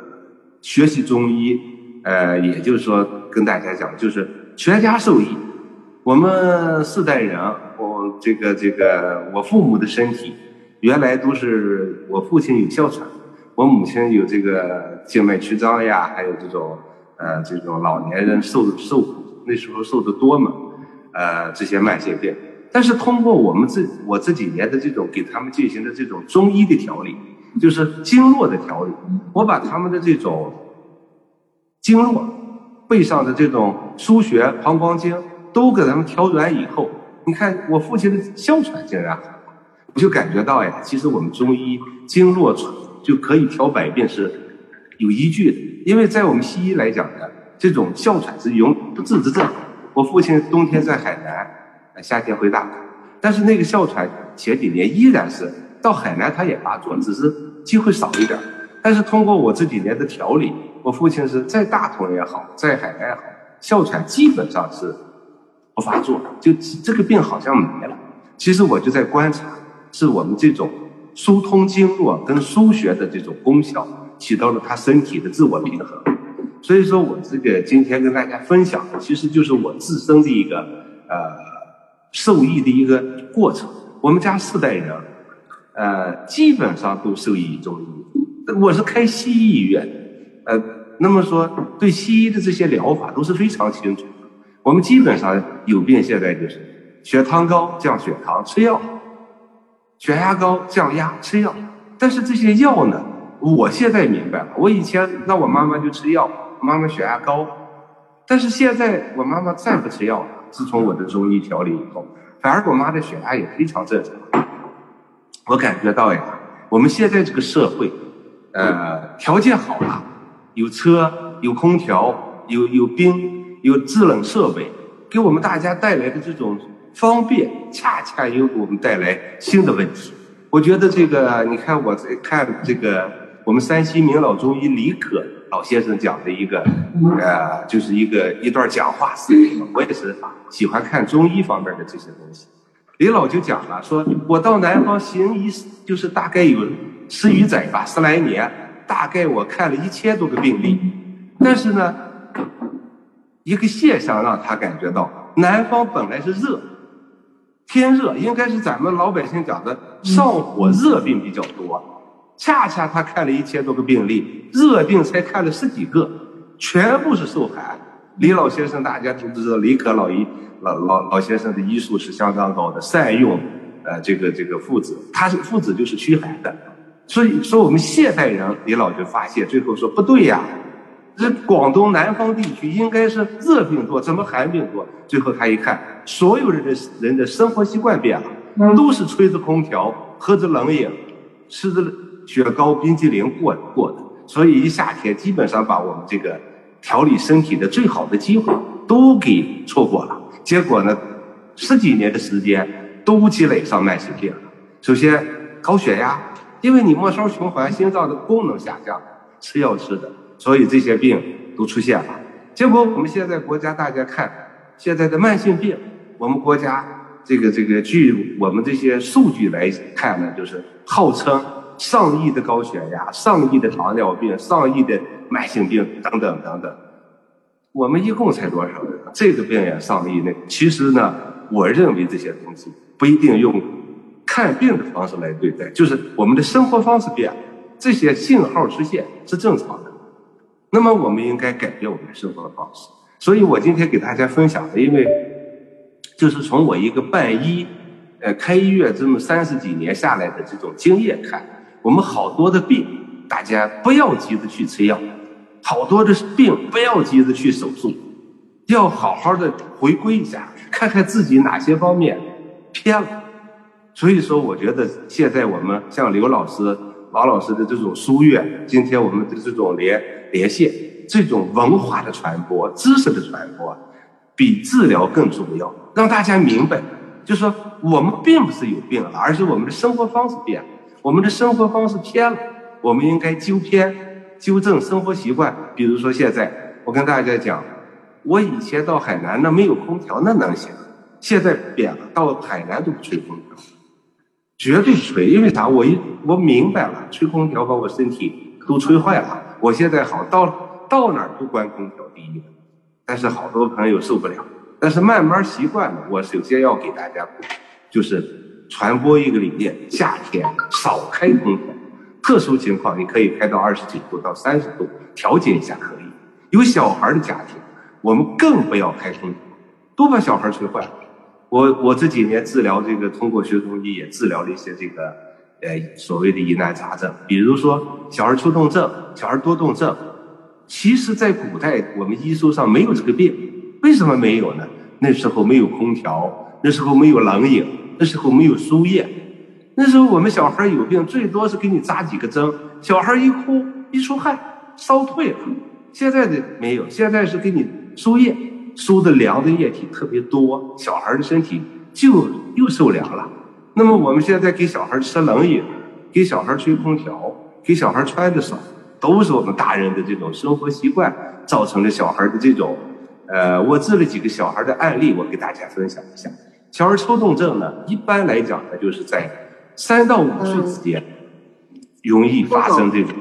学习中医，呃，也就是说跟大家讲，就是全家受益。我们四代人，我这个这个我父母的身体，原来都是我父亲有哮喘，我母亲有这个静脉曲张呀，还有这种呃这种老年人受受苦，那时候受的多嘛，呃这些慢性病。但是通过我们这我这几年的这种给他们进行的这种中医的调理。就是经络的调理，我把他们的这种经络背上的这种腧穴、膀胱经都给他们调软以后，你看我父亲的哮喘竟然就感觉到呀，其实我们中医经络就可以调百病是有依据的，因为在我们西医来讲呢，这种哮喘是永不治之症。我父亲冬天在海南，夏天回大同，但是那个哮喘前几年依然是。到海南他也发作，只是机会少一点。但是通过我这几年的调理，我父亲是在大同也好，在海南也好，哮喘基本上是不发作，就这个病好像没了。其实我就在观察，是我们这种疏通经络跟输血的这种功效起到了他身体的自我平衡。所以说我这个今天跟大家分享的，其实就是我自身的一个呃受益的一个过程。我们家四代人。呃，基本上都受益于中医。我是开西医医院，呃，那么说对西医的这些疗法都是非常清楚。我们基本上有病现在就是血糖高降血糖吃药，血压高降压吃药。但是这些药呢，我现在明白了。我以前让我妈妈就吃药，妈妈血压高，但是现在我妈妈再不吃药了。自从我的中医调理以后，反而我妈的血压也非常正常。我感觉到呀，我们现在这个社会，呃，条件好了，有车，有空调，有有冰，有制冷设备，给我们大家带来的这种方便，恰恰又给我们带来新的问题。我觉得这个，你看我在看这个我们山西名老中医李可老先生讲的一个，呃，就是一个一段讲话视频，我也是喜欢看中医方面的这些东西。李老就讲了，说我到南方行医，就是大概有十余载吧，十来年，大概我看了一千多个病例。但是呢，一个现象让他感觉到，南方本来是热，天热，应该是咱们老百姓讲的上火热病比较多。恰恰他看了一千多个病例，热病才看了十几个，全部是受寒。李老先生大家都知道，李可老医。老老老先生的医术是相当高的，善用呃这个这个附子，他是附子就是驱寒的，所以说我们现代人李老就发现，最后说不对呀，这广东南方地区应该是热病多，怎么寒病多？最后他一看，所有人的人的生活习惯变了，都是吹着空调，喝着冷饮，吃着雪糕、冰激凌过过的，所以一夏天基本上把我们这个调理身体的最好的机会都给错过了。结果呢，十几年的时间都积累上慢性病了。首先高血压，因为你末梢循环、心脏的功能下降，吃药吃的，所以这些病都出现了。结果我们现在国家大家看，现在的慢性病，我们国家这个这个据我们这些数据来看呢，就是号称上亿的高血压、上亿的糖尿病、上亿的慢性病等等等等。我们一共才多少人？这个病也上亿内。其实呢，我认为这些东西不一定用看病的方式来对待，就是我们的生活方式变了，这些信号出现是正常的。那么我们应该改变我们生活的方式。所以我今天给大家分享的，因为就是从我一个办医，呃，开医院这么三十几年下来的这种经验看，我们好多的病，大家不要急着去吃药。好多的病不要急着去手术，要好好的回归一下，看看自己哪些方面偏了。所以说，我觉得现在我们像刘老师、王老师的这种书院，今天我们的这种连连线，这种文化的传播、知识的传播，比治疗更重要，让大家明白，就是说我们并不是有病了，而是我们的生活方式变了，我们的生活方式偏了，我们应该纠偏、纠正生活习惯。比如说现在，我跟大家讲，我以前到海南那没有空调那能行，现在变了，到海南都不吹空调，绝对吹，因为啥？我一我明白了，吹空调把我身体都吹坏了。我现在好到到哪儿都关空调，第一。但是好多朋友受不了，但是慢慢习惯了。我首先要给大家，就是传播一个理念：夏天少开空调，特殊情况你可以开到二十几度到三十度，调节一下可以。有小孩的家庭，我们更不要开空调，都把小孩吹坏了。我我这几年治疗这个，通过学中医也治疗了一些这个呃所谓的疑难杂症，比如说小儿抽动症、小儿多动症。其实，在古代，我们医书上没有这个病，为什么没有呢？那时候没有空调，那时候没有冷饮，那时候没有输液，那时候我们小孩有病，最多是给你扎几个针，小孩一哭一出汗，烧退了。现在的没有，现在是给你输液，输的凉的液体特别多，小孩的身体就又受凉了。那么我们现在给小孩吃冷饮，给小孩吹空调，给小孩穿的少。都是我们大人的这种生活习惯造成了小孩的这种，呃，我治了几个小孩的案例，我给大家分享一下。小儿抽动症呢，一般来讲呢，就是在三到五岁之间容易发生这种。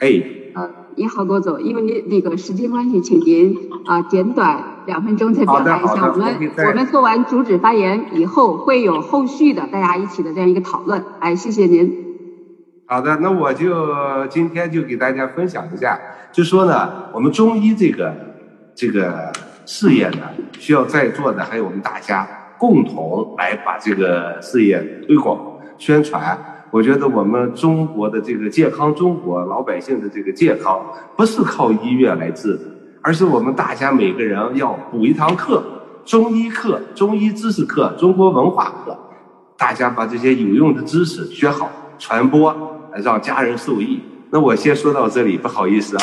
哎，呃，你好，郭总，因为那个时间关系，请您啊简短两分钟再表达一下。我们我们做完主旨发言以后，会有后续的大家一起的这样一个讨论。哎，谢谢您。好的，那我就今天就给大家分享一下，就说呢，我们中医这个这个事业呢，需要在座的还有我们大家共同来把这个事业推广宣传。我觉得我们中国的这个健康，中国老百姓的这个健康，不是靠医院来治的，而是我们大家每个人要补一堂课，中医课、中医知识课、中国文化课，大家把这些有用的知识学好，传播。让家人受益。那我先说到这里，不好意思啊。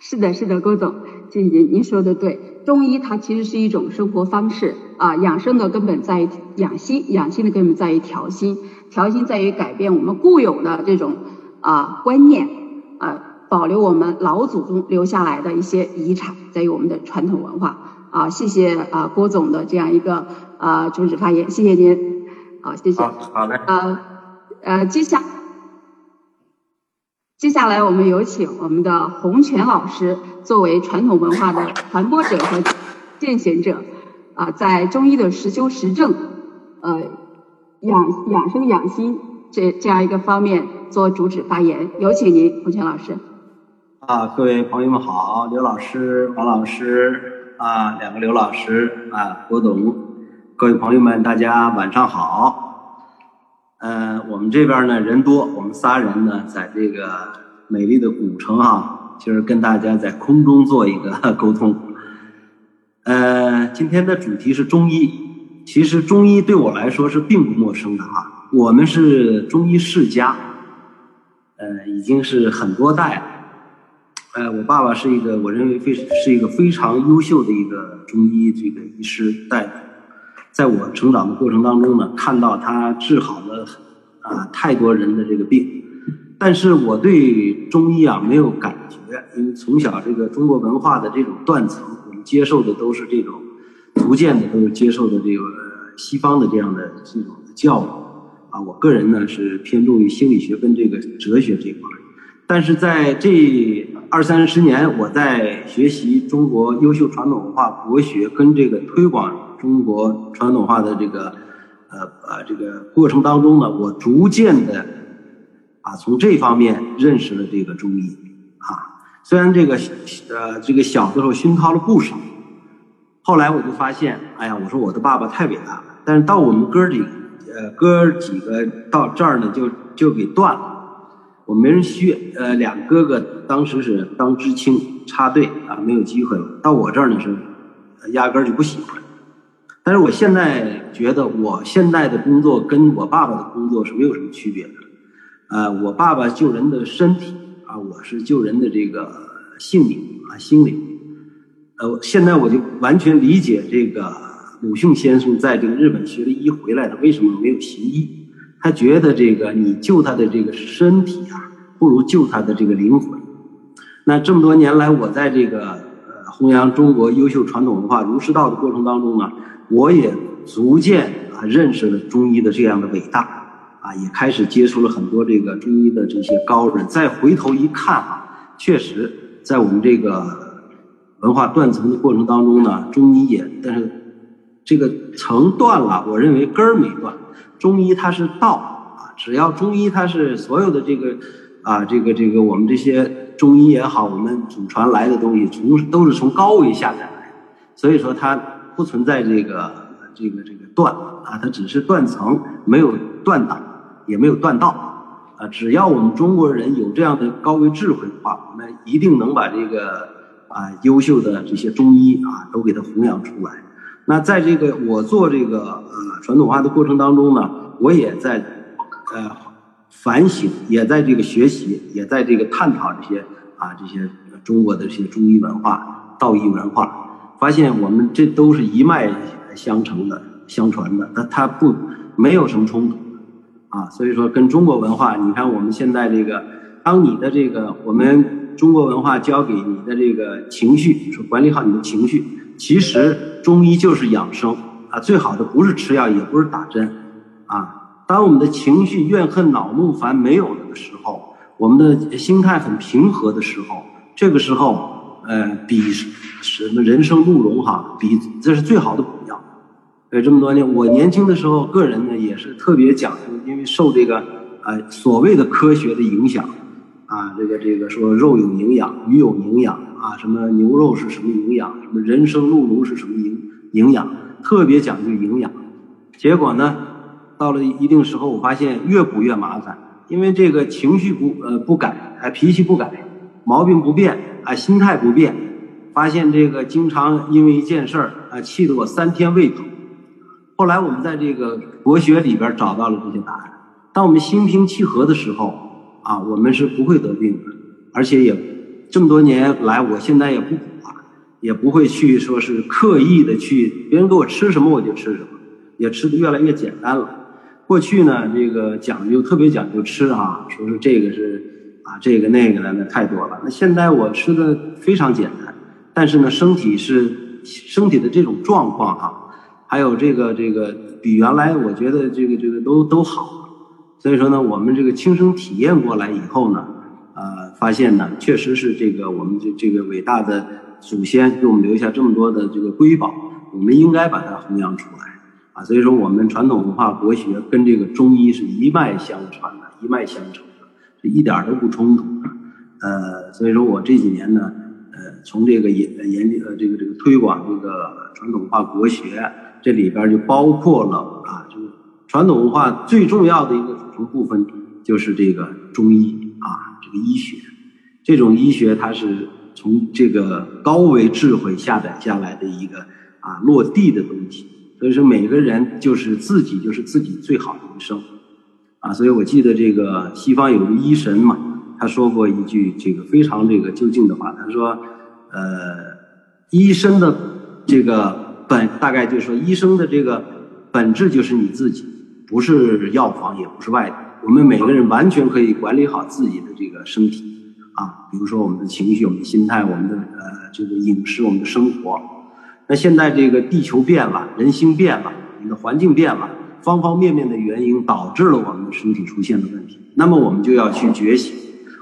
是的，是的，郭总，这您您说的对。中医它其实是一种生活方式啊，养生的根本在于养心，养心的根本在于调心，调心在于改变我们固有的这种啊观念啊，保留我们老祖宗留下来的一些遗产，在于我们的传统文化啊。谢谢啊，郭总的这样一个啊主旨发言，谢谢您，好，谢谢。好，好嘞。呃。呃，接下接下来我们有请我们的洪泉老师作为传统文化的传播者和践行者，啊，在中医的实修实证，呃，养养生养心这这样一个方面做主旨发言，有请您，洪泉老师。啊，各位朋友们好，刘老师、王老师啊，两个刘老师啊，郭董，各位朋友们，大家晚上好。呃，我们这边呢人多，我们仨人呢在这个美丽的古城哈，就是跟大家在空中做一个 [LAUGHS] 沟通。呃，今天的主题是中医，其实中医对我来说是并不陌生的哈，我们是中医世家，呃，已经是很多代了。呃，我爸爸是一个我认为非是一个非常优秀的一个中医这个医师大夫。在我成长的过程当中呢，看到他治好了啊太多人的这个病，但是我对中医啊没有感觉，因为从小这个中国文化的这种断层，我们接受的都是这种，逐渐的都是接受的这个西方的这样的这种教育啊。我个人呢是偏重于心理学跟这个哲学这块，但是在这二三十年，我在学习中国优秀传统文化国学跟这个推广。中国传统文化的这个呃呃这个过程当中呢，我逐渐的啊从这方面认识了这个中医啊。虽然这个呃这个小的时候熏陶了不少，后来我就发现，哎呀，我说我的爸爸太伟大了。但是到我们哥几呃哥几个到这儿呢，就就给断了。我没人学，呃，两哥哥当时是当知青插队啊，没有机会了。到我这儿呢是压根儿就不喜欢。但是我现在觉得，我现在的工作跟我爸爸的工作是没有什么区别的。呃，我爸爸救人的身体啊，我是救人的这个性命啊，心灵。呃，现在我就完全理解这个鲁迅先生在这个日本学了医回来，的为什么没有行医？他觉得这个你救他的这个身体啊，不如救他的这个灵魂。那这么多年来，我在这个呃弘扬中国优秀传统文化儒释道的过程当中呢，我也逐渐啊认识了中医的这样的伟大，啊，也开始接触了很多这个中医的这些高人。再回头一看啊，确实在我们这个。文化断层的过程当中呢，中医也，但是这个层断了，我认为根儿没断。中医它是道啊，只要中医它是所有的这个啊，这个这个我们这些中医也好，我们祖传来的东西，从都是从高维下载来，所以说它不存在这个这个这个断啊，它只是断层，没有断档，也没有断道啊。只要我们中国人有这样的高维智慧的话，我们一定能把这个。啊，优秀的这些中医啊，都给它弘扬出来。那在这个我做这个呃传统化的过程当中呢，我也在呃反省，也在这个学习，也在这个探讨这些啊这些中国的这些中医文化、道医文化，发现我们这都是一脉相承的、相传的，它它不没有什么冲突啊。所以说，跟中国文化，你看我们现在这个，当你的这个我们。中国文化教给你的这个情绪，说管理好你的情绪。其实中医就是养生啊，最好的不是吃药，也不是打针啊。当我们的情绪怨恨、恼怒、烦没有了的时候，我们的心态很平和的时候，这个时候，呃，比什么人生鹿茸哈，比这是最好的补药。呃，这么多年，我年轻的时候，个人呢也是特别讲究，因为受这个呃所谓的科学的影响。啊，这个这个说肉有营养，鱼有营养啊，什么牛肉是什么营养，什么人参鹿茸是什么营营养，特别讲究营养。结果呢，到了一定时候，我发现越补越麻烦，因为这个情绪不呃不改，哎脾气不改，毛病不变，啊心态不变，发现这个经常因为一件事儿啊气得我三天胃疼。后来我们在这个国学里边找到了这些答案。当我们心平气和的时候。啊，我们是不会得病的，而且也这么多年来，我现在也不苦啊，也不会去说是刻意的去别人给我吃什么我就吃什么，也吃的越来越简单了。过去呢，这个讲究特别讲究吃啊，说是这个是啊这个那个的那太多了。那现在我吃的非常简单，但是呢，身体是身体的这种状况哈，还有这个这个比原来我觉得这个这个都都好。所以说呢，我们这个亲身体验过来以后呢，呃，发现呢，确实是这个我们这这个伟大的祖先给我们留下这么多的这个瑰宝，我们应该把它弘扬出来啊。所以说，我们传统文化国学跟这个中医是一脉相传的，一脉相承的，这一点都不冲突。呃，所以说我这几年呢，呃，从这个研研究呃这个这个推广这个传统文化国学，这里边就包括了啊，就是传统文化最重要的一个。一部分就是这个中医啊，这个医学，这种医学它是从这个高维智慧下载下来的一个啊落地的东西，所以说每个人就是自己就是自己最好的医生啊，所以我记得这个西方有个医神嘛，他说过一句这个非常这个究竟的话，他说呃，医生的这个本大概就是说医生的这个本质就是你自己。不是药房，也不是外的，我们每个人完全可以管理好自己的这个身体啊，比如说我们的情绪、我们的心态、我们的呃这个饮食、我们的生活。那现在这个地球变了，人心变了，我们的环境变了，方方面面的原因导致了我们的身体出现了问题。那么我们就要去觉醒，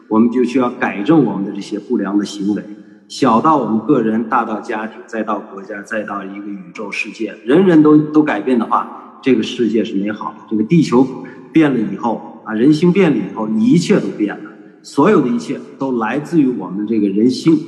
我们就需要改正我们的这些不良的行为，小到我们个人，大到家庭，再到国家，再到一个宇宙世界，人人都都改变的话。这个世界是美好的，这个地球变了以后啊，人心变了以后，一切都变了。所有的一切都来自于我们这个人心。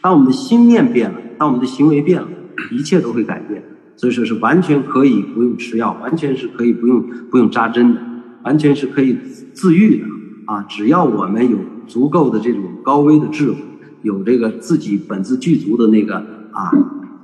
当我们的心念变了，当我们的行为变了，一切都会改变。所以说是完全可以不用吃药，完全是可以不用不用扎针的，完全是可以自愈的啊！只要我们有足够的这种高危的智慧，有这个自己本自具足的那个啊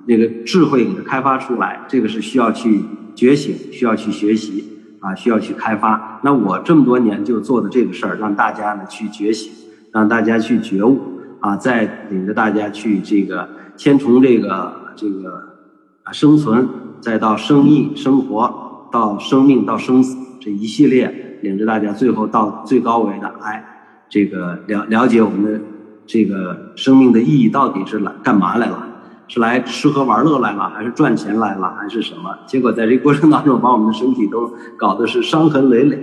那个智慧给它开发出来，这个是需要去。觉醒需要去学习啊，需要去开发。那我这么多年就做的这个事儿，让大家呢去觉醒，让大家去觉悟啊，再领着大家去这个，先从这个这个啊生存，再到生意生活，到生命到生死这一系列，领着大家最后到最高维的哎，这个了了解我们的这个生命的意义到底是来干嘛来了？是来吃喝玩乐来了，还是赚钱来了，还是什么？结果在这过程当中，把我们的身体都搞得是伤痕累累，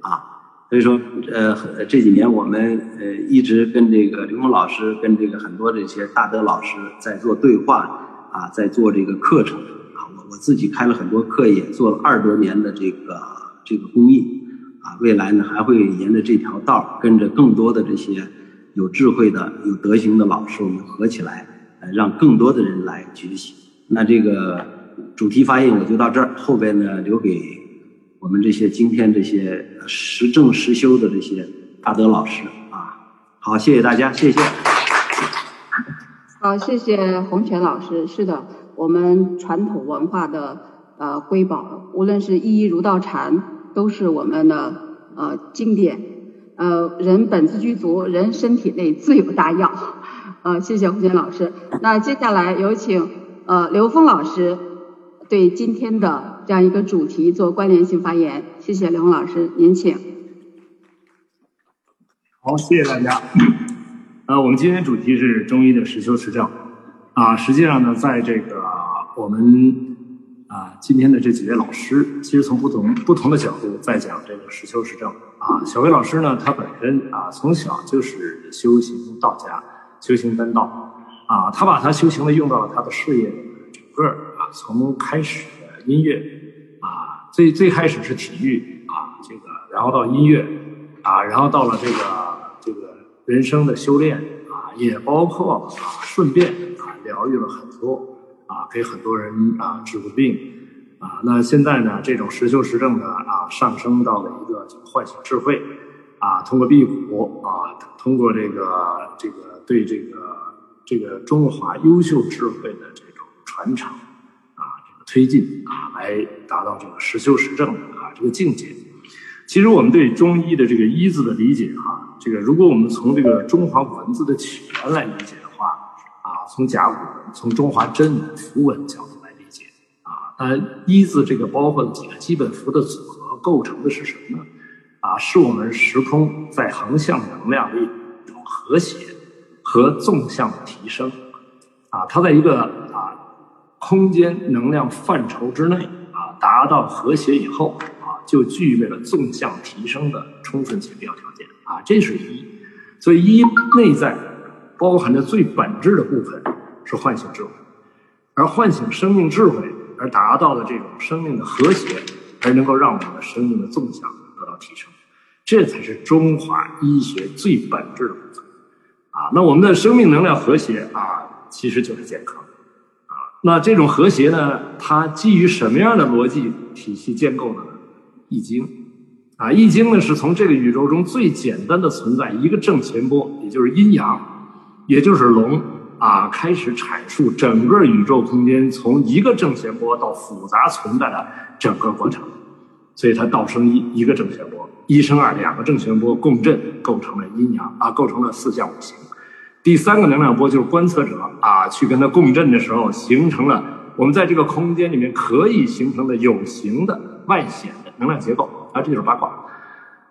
啊，所以说，呃，这几年我们呃一直跟这个刘峰老师，跟这个很多这些大德老师在做对话，啊，在做这个课程，啊，我我自己开了很多课，也做了二十多年的这个这个公益，啊，未来呢还会沿着这条道，跟着更多的这些有智慧的、有德行的老师，我们合起来。呃让更多的人来学习。那这个主题发言我就到这儿，后边呢留给我们这些今天这些实证实修的这些大德老师啊。好，谢谢大家，谢谢。好，谢谢洪泉老师。是的，我们传统文化的呃瑰宝，无论是一一儒道禅，都是我们的呃经典。呃，人本自具足，人身体内自有大药。呃，谢谢胡坚老师。那接下来有请呃刘峰老师对今天的这样一个主题做关联性发言。谢谢刘峰老师，您请。好，谢谢大家。呃，我们今天主题是中医的实修实证啊。实际上呢，在这个我们啊今天的这几位老师，其实从不同不同的角度在讲这个实修实证啊。小薇老师呢，他本身啊从小就是修行道家。修行丹道，啊，他把他修行的用到了他的事业整个啊，从开始的音乐啊，最最开始是体育啊，这个，然后到音乐啊，然后到了这个这个人生的修炼啊，也包括啊，顺便啊，疗愈了很多啊，给很多人啊治过病啊。那现在呢，这种实修实证的啊，上升到了一个唤醒智慧啊，通过辟谷啊，通过这个这个。对这个这个中华优秀智慧的这种传承啊，这个推进啊，来达到这个实修实证啊这个境界。其实我们对中医的这个“医”字的理解哈，这个如果我们从这个中华文字的起源来理解的话啊，从甲骨文、从中华真文、符文角度来理解啊，那“医”字这个包括几个基本符的组合构成的是什么呢？啊，是我们时空在横向能量的一种和谐。和纵向的提升，啊，它在一个啊空间能量范畴之内啊达到和谐以后啊，就具备了纵向提升的充分且必要条件啊，这是一。所以一内在包含着最本质的部分是唤醒智慧，而唤醒生命智慧而达到了这种生命的和谐，而能够让我们的生命的纵向得到提升，这才是中华医学最本质的。啊，那我们的生命能量和谐啊，其实就是健康，啊，那这种和谐呢，它基于什么样的逻辑体系建构的呢？易经，啊，易经呢是从这个宇宙中最简单的存在一个正弦波，也就是阴阳，也就是龙啊，开始阐述整个宇宙空间从一个正弦波到复杂存在的整个过程，所以它道生一，一个正弦波，一生二，两个正弦波共振构成了阴阳啊，构成了四象五行。第三个能量波就是观测者啊，去跟它共振的时候，形成了我们在这个空间里面可以形成的有形的外显的能量结构啊，这就是八卦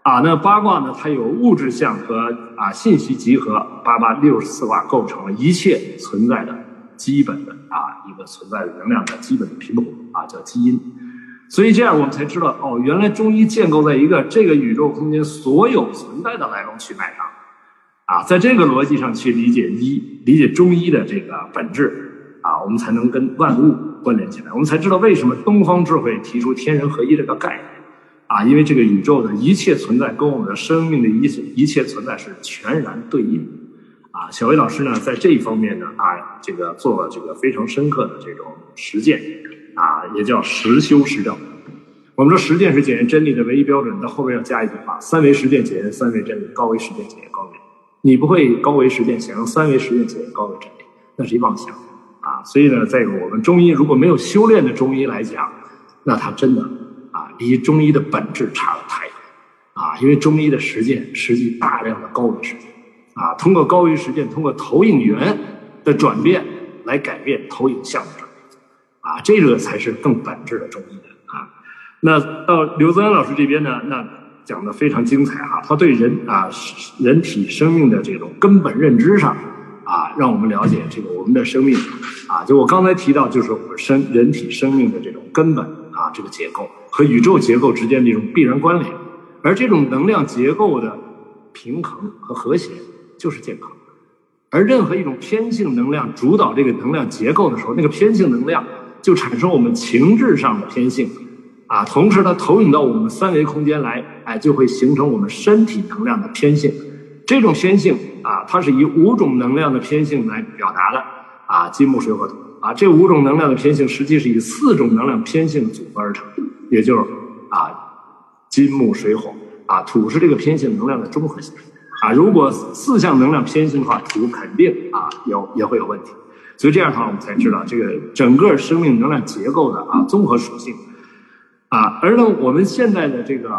啊。那八卦呢，它有物质相和啊信息集合，八八六十四卦构成了一切存在的基本的啊一个存在的能量的基本的频谱啊，叫基因。所以这样我们才知道哦，原来中医建构在一个这个宇宙空间所有存在的来龙去脉上。啊，在这个逻辑上去理解医，理解中医的这个本质，啊，我们才能跟万物关联起来。我们才知道为什么东方智慧提出天人合一这个概念，啊，因为这个宇宙的一切存在跟我们的生命的一一切存在是全然对应。啊，小薇老师呢，在这一方面呢，啊，这个做了这个非常深刻的这种实践，啊，也叫实修实证。我们说实践是检验真理的唯一标准，到后边要加一句话：三维实践检验三维真理，高维实践检验高维。你不会高维实践，想用三维实践检验高维真理，那是一妄想啊！所以呢，在我们中医如果没有修炼的中医来讲，那他真的啊，离中医的本质差得太远啊！因为中医的实践实际大量的高维实践啊，通过高维实践，通过投影源的转变来改变投影像的，啊，这个才是更本质的中医的啊。那到刘泽安老师这边呢，那讲的非常精彩哈，他对人啊人体生命的这种根本认知上啊，让我们了解这个我们的生命啊，就我刚才提到，就是我们生人体生命的这种根本啊，这个结构和宇宙结构之间的一种必然关联，而这种能量结构的平衡和和谐就是健康，而任何一种偏性能量主导这个能量结构的时候，那个偏性能量就产生我们情志上的偏性。啊，同时它投影到我们三维空间来，哎，就会形成我们身体能量的偏性。这种偏性啊，它是以五种能量的偏性来表达的啊，金木水火土啊，这五种能量的偏性实际是以四种能量偏性组合而成，也就是啊，金木水火啊，土是这个偏性能量的综合性啊。如果四项能量偏性的话，土肯定啊有也会有问题。所以这样的话，我们才知道这个整个生命能量结构的啊综合属性。啊，而呢，我们现在的这个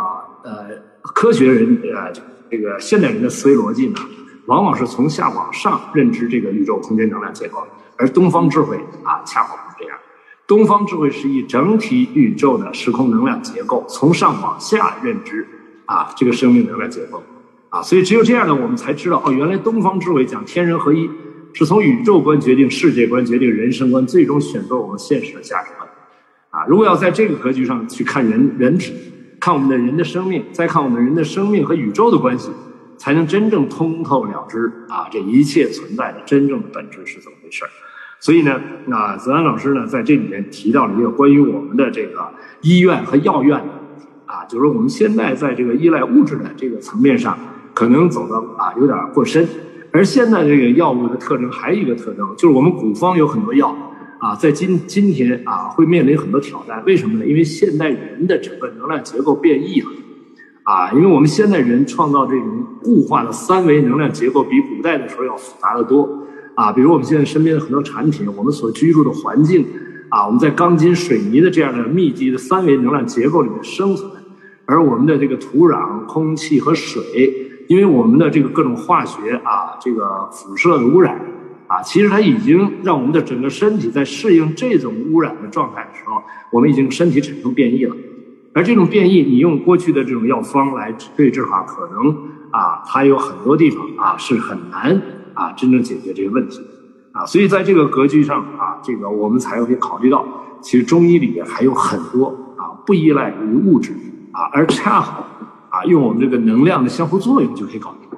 呃科学人呃这个现代人的思维逻辑呢，往往是从下往上认知这个宇宙空间能量结构，而东方智慧啊恰好不是这样，东方智慧是以整体宇宙的时空能量结构从上往下认知啊这个生命能量结构啊，所以只有这样呢，我们才知道哦，原来东方智慧讲天人合一，是从宇宙观决定世界观，决定人生观，最终选择我们现实的价值观。啊，如果要在这个格局上去看人人体，看我们的人的生命，再看我们人的生命和宇宙的关系，才能真正通透了之啊，这一切存在的真正的本质是怎么回事所以呢，那，泽安老师呢在这里面提到了一个关于我们的这个医院和药院啊，就是说我们现在在这个依赖物质的这个层面上，可能走的啊有点过深，而现在这个药物的特征还有一个特征，就是我们古方有很多药。啊，在今今天啊，会面临很多挑战。为什么呢？因为现代人的整个能量结构变异了，啊，因为我们现代人创造这种固化的三维能量结构，比古代的时候要复杂的多。啊，比如我们现在身边的很多产品，我们所居住的环境，啊，我们在钢筋水泥的这样的密集的三维能量结构里面生存，而我们的这个土壤、空气和水，因为我们的这个各种化学啊，这个辐射的污染。啊，其实它已经让我们的整个身体在适应这种污染的状态的时候，我们已经身体产生变异了。而这种变异，你用过去的这种药方来对治的话，可能啊，它有很多地方啊是很难啊真正解决这个问题啊。所以在这个格局上啊，这个我们才会考虑到，其实中医里面还有很多啊不依赖于物质啊，而恰好啊用我们这个能量的相互作用就可以搞定。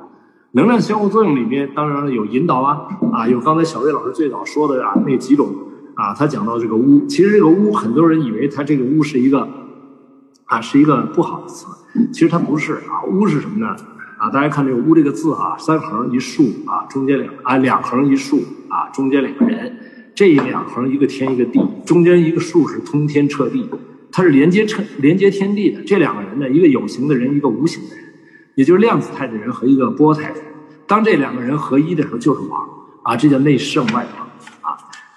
能量相互作用里面，当然了有引导啊，啊，有刚才小魏老师最早说的啊那几种啊，他讲到这个巫，其实这个巫，很多人以为他这个巫是一个啊是一个不好的词，其实它不是啊，巫是什么呢？啊，大家看这个巫这个字啊，三横一竖啊，中间两啊两横一竖啊，中间两个人，这两横一个天一个地，中间一个竖是通天彻地，它是连接成连接天地的，这两个人呢，一个有形的人，一个无形的人。也就是量子态的人和一个波态，当这两个人合一的时候，就是王啊，这叫内圣外王啊。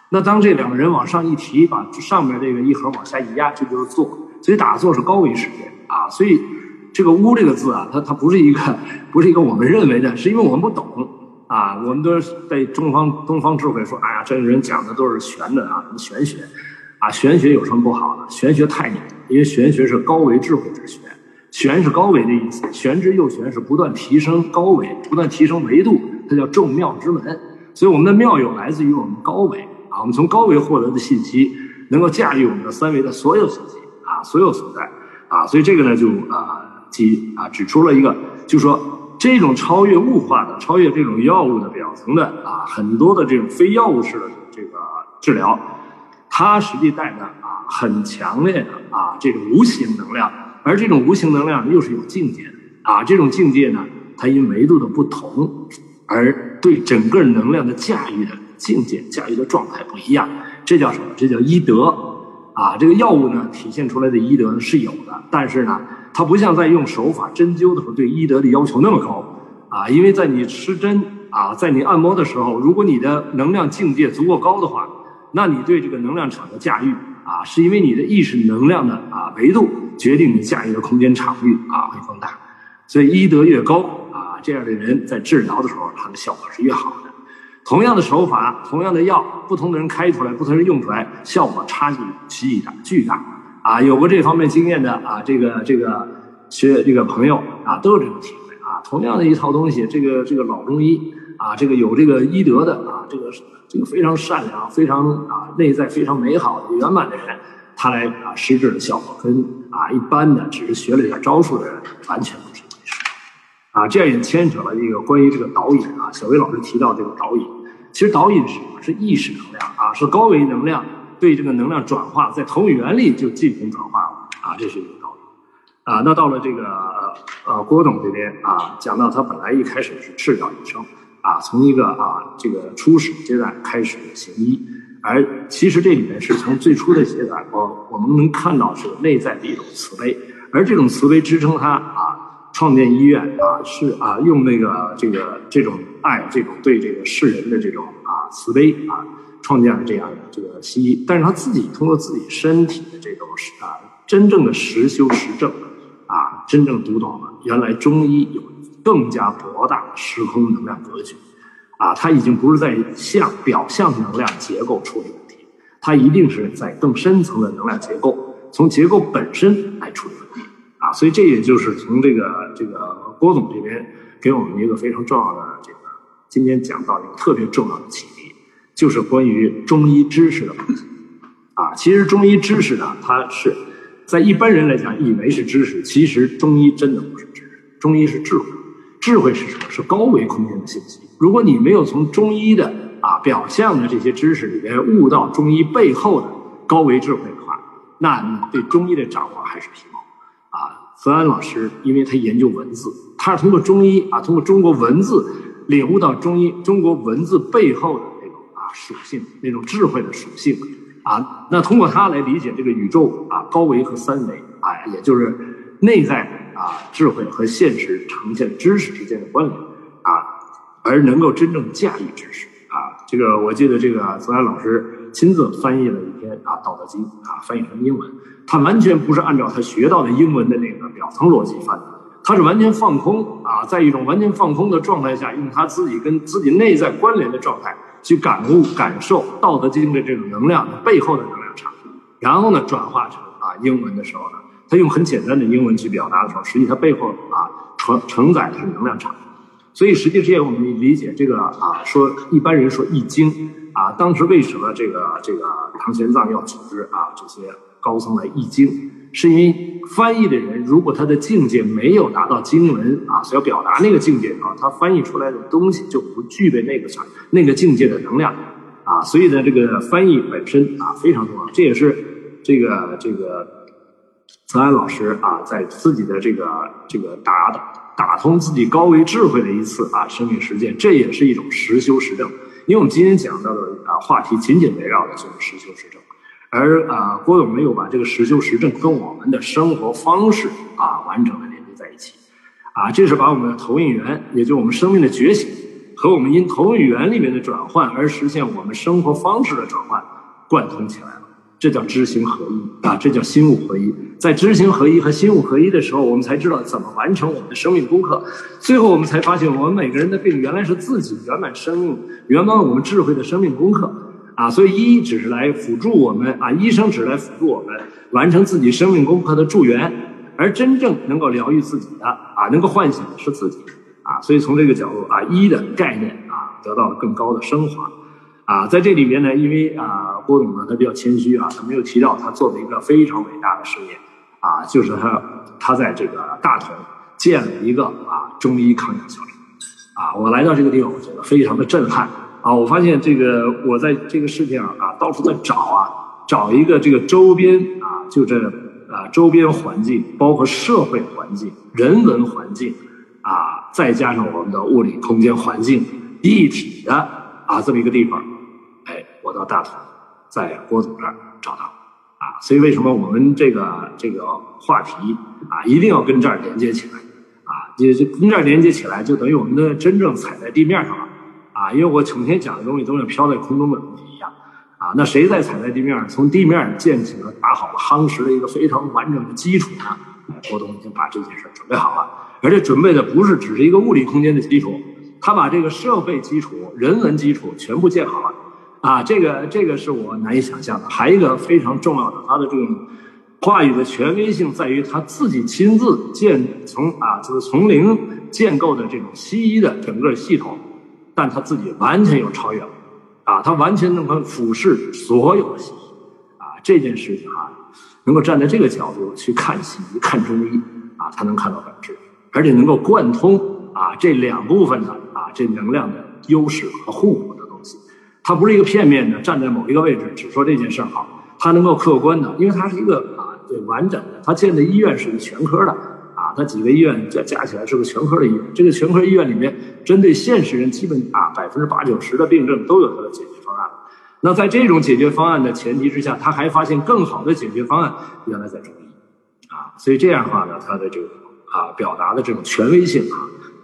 那当这两个人往上一提，把上面这个一横往下一压，这就是坐。所以打坐是高维世界啊。所以这个“巫”这个字啊，它它不是一个 [LAUGHS] 不是一个我们认为的，是因为我们不懂啊。我们都是被东方东方智慧说，哎呀，这个人讲的都是玄的啊，什么玄学啊？玄学有什么不好的？玄学太牛，因为玄学是高维智慧之学。玄是高维的意思，玄之又玄是不断提升高维，不断提升维度，它叫众妙之门。所以我们的妙有来自于我们高维啊，我们从高维获得的信息，能够驾驭我们的三维的所有信息啊，所有所在啊。所以这个呢，就啊提啊指出了一个，就说这种超越物化的、超越这种药物的表层的啊，很多的这种非药物式的这个治疗，它实际带着啊很强烈的啊这种无形能量。而这种无形能量又是有境界的啊，这种境界呢，它因维度的不同，而对整个能量的驾驭的境界、驾驭的状态不一样。这叫什么？这叫医德啊！这个药物呢，体现出来的医德是有的，但是呢，它不像在用手法针灸的时候对医德的要求那么高啊。因为在你吃针啊，在你按摩的时候，如果你的能量境界足够高的话，那你对这个能量场的驾驭啊，是因为你的意识能量的啊维度。决定你驾驭的空间场域啊会更大，所以医德越高啊，这样的人在治疗的时候，他的效果是越好的。同样的手法，同样的药，不同的人开出来，不同人用出来，效果差距巨大巨大啊！有过这方面经验的啊，这个这个学这个朋友啊，都有这种体会啊。同样的一套东西，这个这个老中医啊，这个有这个医德的啊，这个这个非常善良、非常啊内在非常美好的圆满的人，他来啊施治的效果跟啊一般的只是学了点招数的人完全不是一回事啊。这样也牵扯了一个关于这个导引啊，小薇老师提到这个导引。其实导引是什么？是意识能量啊，是高维能量对这个能量转化，在投影原理就进行转化了啊，这是一个导引啊。那到了这个呃郭董这边啊，讲到他本来一开始是赤脚医生啊，从一个啊这个初始阶段开始行医，而其实这里面是从最初的阶段，我我们能看到是内在的一种慈悲，而这种慈悲支撑他啊。创建医院啊，是啊，用那个这个这种爱，这种对这个世人的这种啊慈悲啊，创建了这样的这个西医。但是他自己通过自己身体的这种啊，真正的实修实证啊，真正读懂了原来中医有更加博大的时空能量格局啊，他已经不是在向表象能量结构处理问题，他一定是在更深层的能量结构，从结构本身来处理问题。啊，所以这也就是从这个这个郭总这边给我们一个非常重要的这个今天讲到一个特别重要的启迪，就是关于中医知识的普及。啊，其实中医知识呢，它是在一般人来讲以为是知识，其实中医真的不是知识，中医是智慧。智慧是什么？是高维空间的信息。如果你没有从中医的啊表象的这些知识里边悟到中医背后的高维智慧的话，那你对中医的掌握还是皮毛。泽安老师，因为他研究文字，他是通过中医啊，通过中国文字领悟到中医中国文字背后的那种啊属性，那种智慧的属性啊。那通过他来理解这个宇宙啊高维和三维啊，也就是内在啊智慧和现实呈现知识之间的关联啊，而能够真正驾驭知识啊。这个我记得这个泽安老师亲自翻译了一篇啊《道德经》啊，翻译成英文。他完全不是按照他学到的英文的那个表层逻辑翻的，他是完全放空啊，在一种完全放空的状态下，用他自己跟自己内在关联的状态去感悟、感受《道德经》的这种能量背后的能量场，然后呢，转化成啊英文的时候呢，他用很简单的英文去表达的时候，实际它背后啊承承载的是能量场。所以实际这也我们理解这个啊，说一般人说《易经》啊，当时为什么这个这个唐玄奘要组织啊这些？高僧来易经，是因为翻译的人如果他的境界没有达到经文啊，所要表达那个境界啊，他翻译出来的东西就不具备那个场那个境界的能量啊，所以呢，这个翻译本身啊非常重要，这也是这个这个泽安老师啊在自己的这个这个打打通自己高维智慧的一次啊生命实践，这也是一种实修实证，因为我们今天讲到的啊话题紧紧围绕的就是实修实证。而啊，郭总没有把这个实修实证跟我们的生活方式啊完整的连接在一起，啊，这是把我们的投影源，也就是我们生命的觉醒和我们因投影源里面的转换而实现我们生活方式的转换贯通起来了。这叫知行合一啊，这叫心物合一。在知行合一和心物合一的时候，我们才知道怎么完成我们的生命功课。最后，我们才发现，我们每个人的病原来是自己圆满生命、圆满我们智慧的生命功课。啊，所以医只是来辅助我们啊，医生只是来辅助我们完成自己生命功课的助缘，而真正能够疗愈自己的啊，能够唤醒的是自己啊。所以从这个角度啊，医的概念啊得到了更高的升华啊。在这里面呢，因为啊郭总呢他比较谦虚啊，他没有提到他做的一个非常伟大的事业啊，就是他他在这个大同建了一个啊中医康养小镇啊。我来到这个地方，我觉得非常的震撼。啊，我发现这个，我在这个世界上啊，到处在找啊，找一个这个周边啊，就这啊周边环境，包括社会环境、人文环境啊，再加上我们的物理空间环境一体的啊这么一个地方，我到大同，在郭总这儿找到啊，所以为什么我们这个这个话题啊，一定要跟这儿连接起来啊？这这跟这儿连接起来，就等于我们的真正踩在地面上了。啊，因为我整天讲的东西都是飘在空中的东西一样，啊，那谁在踩在地面，从地面建起了打好了夯实了一个非常完整的基础呢？郭总已经把这件事准备好了，而且准备的不是只是一个物理空间的基础，他把这个社会基础、人文基础全部建好了。啊，这个这个是我难以想象的。还一个非常重要的，他的这种话语的权威性在于他自己亲自建从啊，就是从零建构的这种西医的整个系统，但他自己完全有超越，啊，他完全能够俯视所有的西医，啊，这件事情啊，能够站在这个角度去看西医、看中医，啊，他能看到本质，而且能够贯通啊这两部分的啊这能量的优势和互补。他不是一个片面的站在某一个位置只说这件事好，他能够客观的，因为他是一个啊对完整的，他建的医院是个全科的啊，他几个医院加加起来是个全科的医院，这个全科医院里面针对现实人基本啊百分之八九十的病症都有他的解决方案。那在这种解决方案的前提之下，他还发现更好的解决方案原来在中医啊，所以这样的话呢，他的这个啊表达的这种权威性啊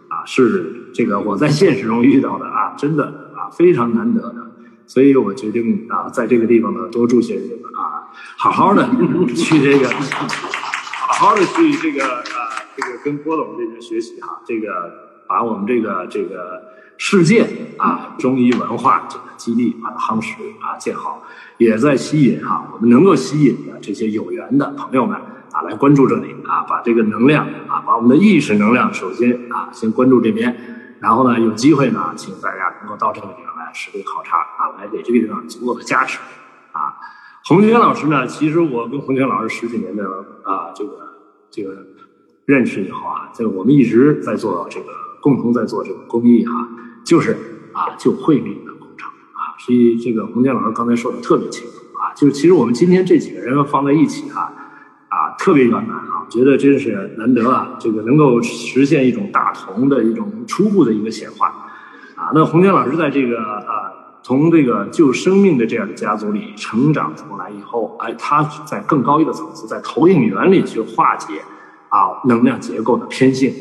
啊是这个我在现实中遇到的啊真的啊非常难得的。所以我决定啊，在这个地方呢多住些日子啊，好好的 [LAUGHS] 去这个，好好的去这个啊，这个跟郭总这边学习哈，这个把我们这个这个世界啊中医文化这个基地把它夯实啊建好，也在吸引哈我们能够吸引的这些有缘的朋友们啊来关注这里啊，把这个能量啊，把我们的意识能量首先啊先关注这边，然后呢有机会呢，请大家能够到这个地方来。实地考察啊，来给这个地方足够的加持啊。洪泉老师呢，其实我跟洪泉老师十几年的啊这个这个认识以后啊，这个我们一直在做这个共同在做这个公益哈，就是啊救惠民的工程啊。所以这个洪泉老师刚才说的特别清楚啊，就是其实我们今天这几个人放在一起哈啊，特别圆满啊，觉得真是难得啊，这个能够实现一种大同的一种初步的一个显化。啊，那洪江老师在这个呃，从这个救生命的这样的家族里成长出来以后，哎，他在更高一个层次，在投影原理去化解啊能量结构的偏性，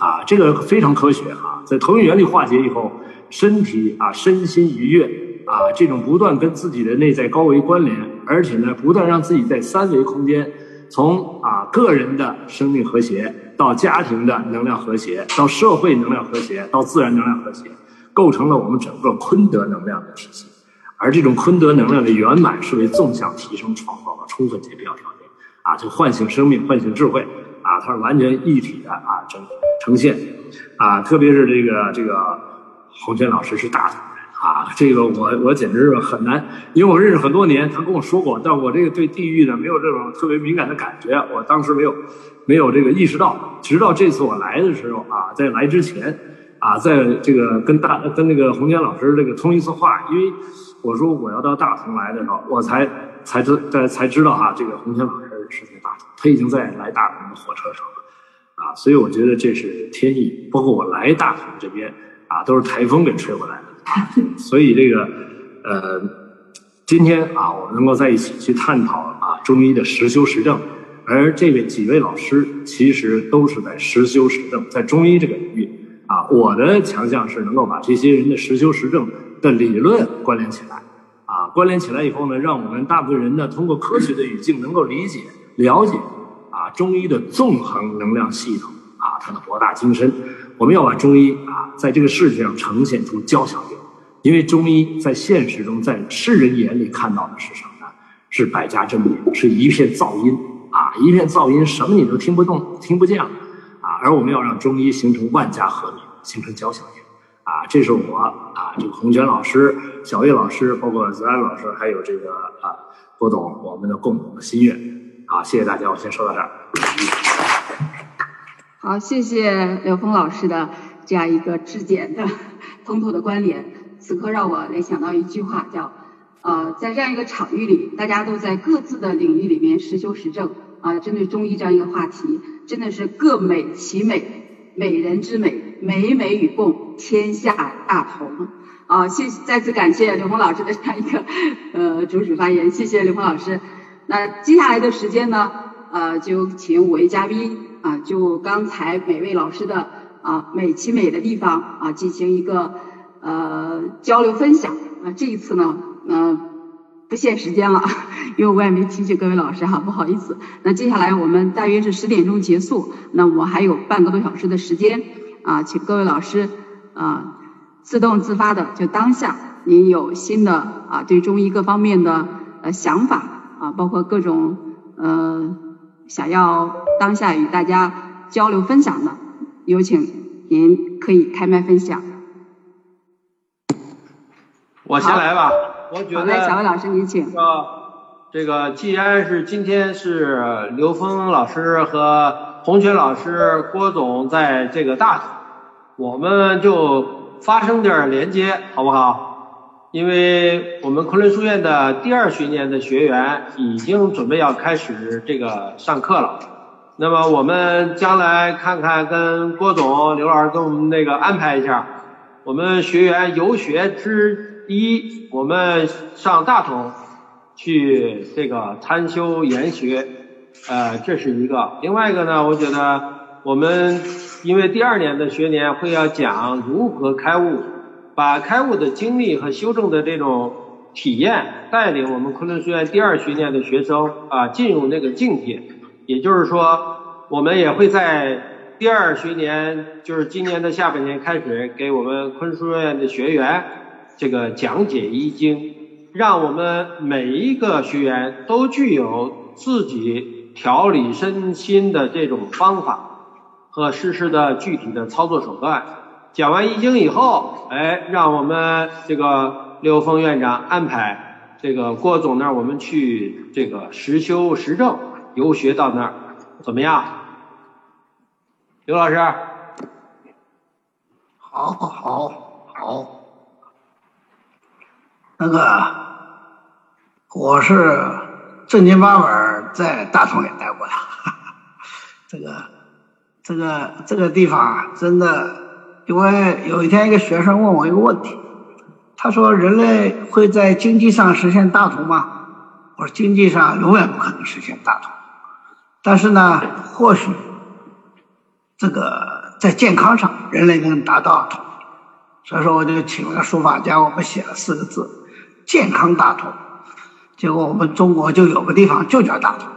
啊，这个非常科学啊，在投影原理化解以后，身体啊身心愉悦啊，这种不断跟自己的内在高维关联，而且呢，不断让自己在三维空间，从啊个人的生命和谐到家庭的能量和谐，到社会能量和谐，到自然能量和谐。构成了我们整个坤德能量的体系，而这种坤德能量的圆满是为纵向提升创造了充分的必要条件。啊，就唤醒生命，唤醒智慧。啊，它是完全一体的啊，呈呈现。啊，特别是这个这个洪轩老师是大啊，这个我我简直是很难，因为我认识很多年，他跟我说过，但我这个对地域呢没有这种特别敏感的感觉，我当时没有没有这个意识到，直到这次我来的时候啊，在来之前。啊，在这个跟大跟那个洪坚老师这个通一次话，因为我说我要到大同来的时候，我才才知才才知道哈，这个洪坚老师是在大同，他已经在来大同的火车上了，啊，所以我觉得这是天意，包括我来大同这边啊，都是台风给吹过来的，所以这个呃，今天啊，我们能够在一起去探讨啊中医的实修实证，而这位几位老师其实都是在实修实证，在中医这个领域。啊，我的强项是能够把这些人的实修实证的理论关联起来，啊，关联起来以后呢，让我们大部分人呢通过科学的语境能够理解、了解，啊，中医的纵横能量系统，啊，它的博大精深。我们要把中医啊，在这个世界上呈现出交响乐，因为中医在现实中，在世人眼里看到的是什么呢？是百家争鸣，是一片噪音，啊，一片噪音，什么你都听不动、听不见了啊。而我们要让中医形成万家和鸣，形成交响乐，啊，这是我啊，这个洪泉老师、小叶老师，包括子安老师，还有这个啊郭董，我们的共同的心愿。好，谢谢大家，我先说到这儿。好，谢谢刘峰老师的这样一个质简的、[LAUGHS] 通透的关联。此刻让我联想到一句话，叫呃，在这样一个场域里，大家都在各自的领域里面实修实证。啊，针对中医这样一个话题，真的是各美其美，美人之美，美美与共，天下大同。啊，谢，再次感谢刘峰老师的这样一个呃主旨发言，谢谢刘峰老师。那接下来的时间呢，呃，就请五位嘉宾啊，就刚才每位老师的啊美其美的地方啊，进行一个呃交流分享。啊，这一次呢，嗯，不限时间了，因为我也没提醒各位老师哈，不好意思。那接下来我们大约是十点钟结束，那我还有半个多小时的时间啊，请各位老师啊自动自发的就当下您有新的啊对中医各方面的呃想法啊，包括各种呃想要当下与大家交流分享的，有请您可以开麦分享。我先来吧，我觉得。小魏老师，您请。这个既然是今天是刘峰老师和洪泉老师、郭总在这个大同，我们就发生点连接，好不好？因为我们昆仑书院的第二学年的学员已经准备要开始这个上课了，那么我们将来看看跟郭总、刘老师跟我们那个安排一下，我们学员游学之。一，我们上大同去这个参修研学，呃，这是一个。另外一个呢，我觉得我们因为第二年的学年会要讲如何开悟，把开悟的经历和修正的这种体验，带领我们昆仑书院第二学年的学生啊进入那个境界。也就是说，我们也会在第二学年，就是今年的下半年开始，给我们昆仑书院的学员。这个讲解易经，让我们每一个学员都具有自己调理身心的这种方法和实施的具体的操作手段。讲完易经以后，哎，让我们这个刘峰院长安排这个郭总那儿，我们去这个实修实证游学到那儿，怎么样？刘老师，好，好，好。那个，我是正经八百在大同也待过的，[LAUGHS] 这个，这个，这个地方，真的，因为有一天一个学生问我一个问题，他说：“人类会在经济上实现大同吗？”我说：“经济上永远不可能实现大同，但是呢，或许这个在健康上，人类能达到统一。”所以说，我就请了个书法家，我们写了四个字。健康大同，结果我们中国就有个地方就叫大同。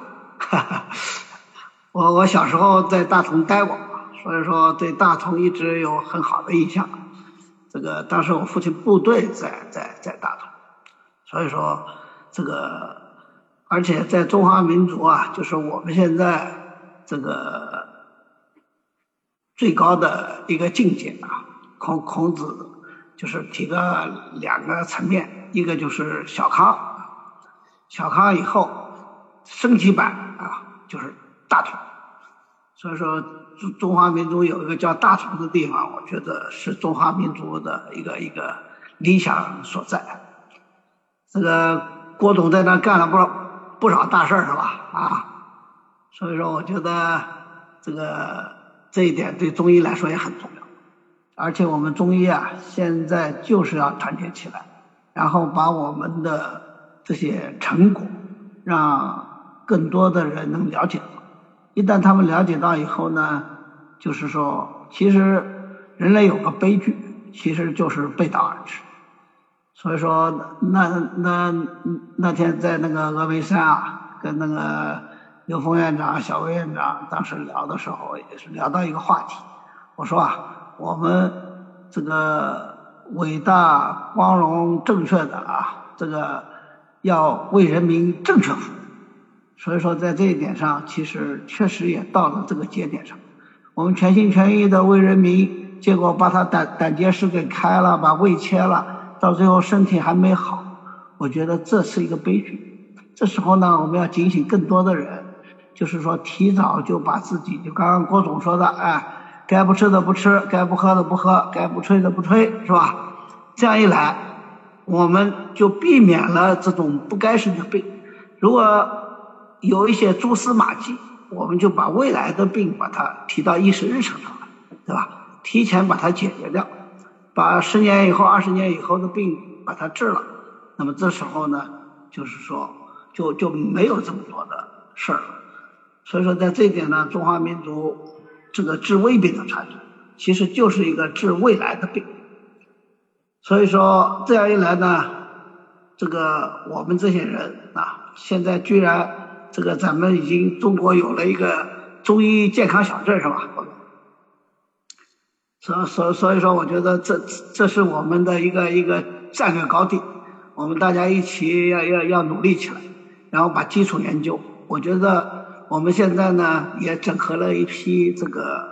[LAUGHS] 我我小时候在大同待过，所以说对大同一直有很好的印象。这个当时我父亲部队在在在大同，所以说这个而且在中华民族啊，就是我们现在这个最高的一个境界啊，孔孔子就是提个两个层面。一个就是小康，小康以后升级版啊，就是大同。所以说中中华民族有一个叫大同的地方，我觉得是中华民族的一个一个理想所在。这个郭总在那干了不少不少大事儿是吧？啊，所以说我觉得这个这一点对中医来说也很重要。而且我们中医啊，现在就是要团结起来。然后把我们的这些成果，让更多的人能了解。一旦他们了解到以后呢，就是说，其实人类有个悲剧，其实就是背道而驰。所以说，那那那天在那个峨眉山啊，跟那个刘峰院长、小魏院长当时聊的时候，也是聊到一个话题。我说啊，我们这个。伟大、光荣、正确的啊，这个要为人民正确服务。所以说，在这一点上，其实确实也到了这个节点上。我们全心全意的为人民，结果把他胆胆结石给开了，把胃切了，到最后身体还没好。我觉得这是一个悲剧。这时候呢，我们要警醒更多的人，就是说提早就把自己，就刚刚郭总说的，哎。该不吃的不吃，该不喝的不喝，该不吹的不吹，是吧？这样一来，我们就避免了这种不该生的病。如果有一些蛛丝马迹，我们就把未来的病把它提到议事日程上来，对吧？提前把它解决掉，把十年以后、二十年以后的病把它治了。那么这时候呢，就是说，就就没有这么多的事儿了。所以说，在这一点呢，中华民族。这个治未病的传统，其实就是一个治未来的病。所以说，这样一来呢，这个我们这些人啊，现在居然这个咱们已经中国有了一个中医健康小镇是吧？所所所以说，我觉得这这是我们的一个一个战略高地，我们大家一起要要要努力起来，然后把基础研究。我觉得我们现在呢也整合了一批这个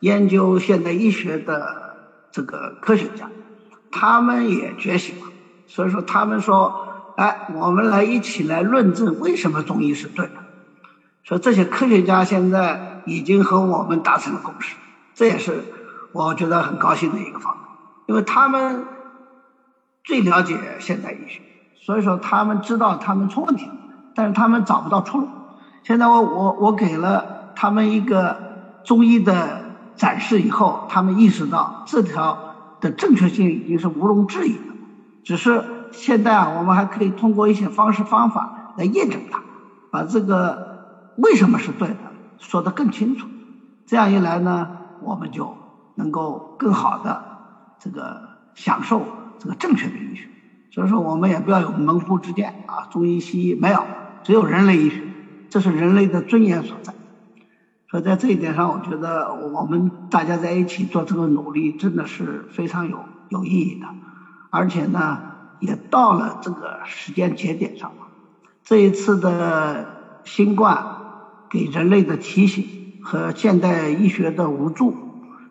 研究现代医学的这个科学家，他们也觉醒了。所以说，他们说，哎，我们来一起来论证为什么中医是对的。说这些科学家现在已经和我们达成了共识，这也是。我觉得很高兴的一个方面，因为他们最了解现代医学，所以说他们知道他们出问题了，但是他们找不到出路。现在我我我给了他们一个中医的展示以后，他们意识到这条的正确性已经是毋庸置疑的，只是现在啊，我们还可以通过一些方式方法来验证它，把这个为什么是对的说得更清楚。这样一来呢，我们就。能够更好的这个享受这个正确的医学，所以说我们也不要有门户之见啊，中医西医没有，只有人类医学，这是人类的尊严所在。所以在这一点上，我觉得我们大家在一起做这个努力，真的是非常有有意义的，而且呢，也到了这个时间节点上了。这一次的新冠给人类的提醒和现代医学的无助。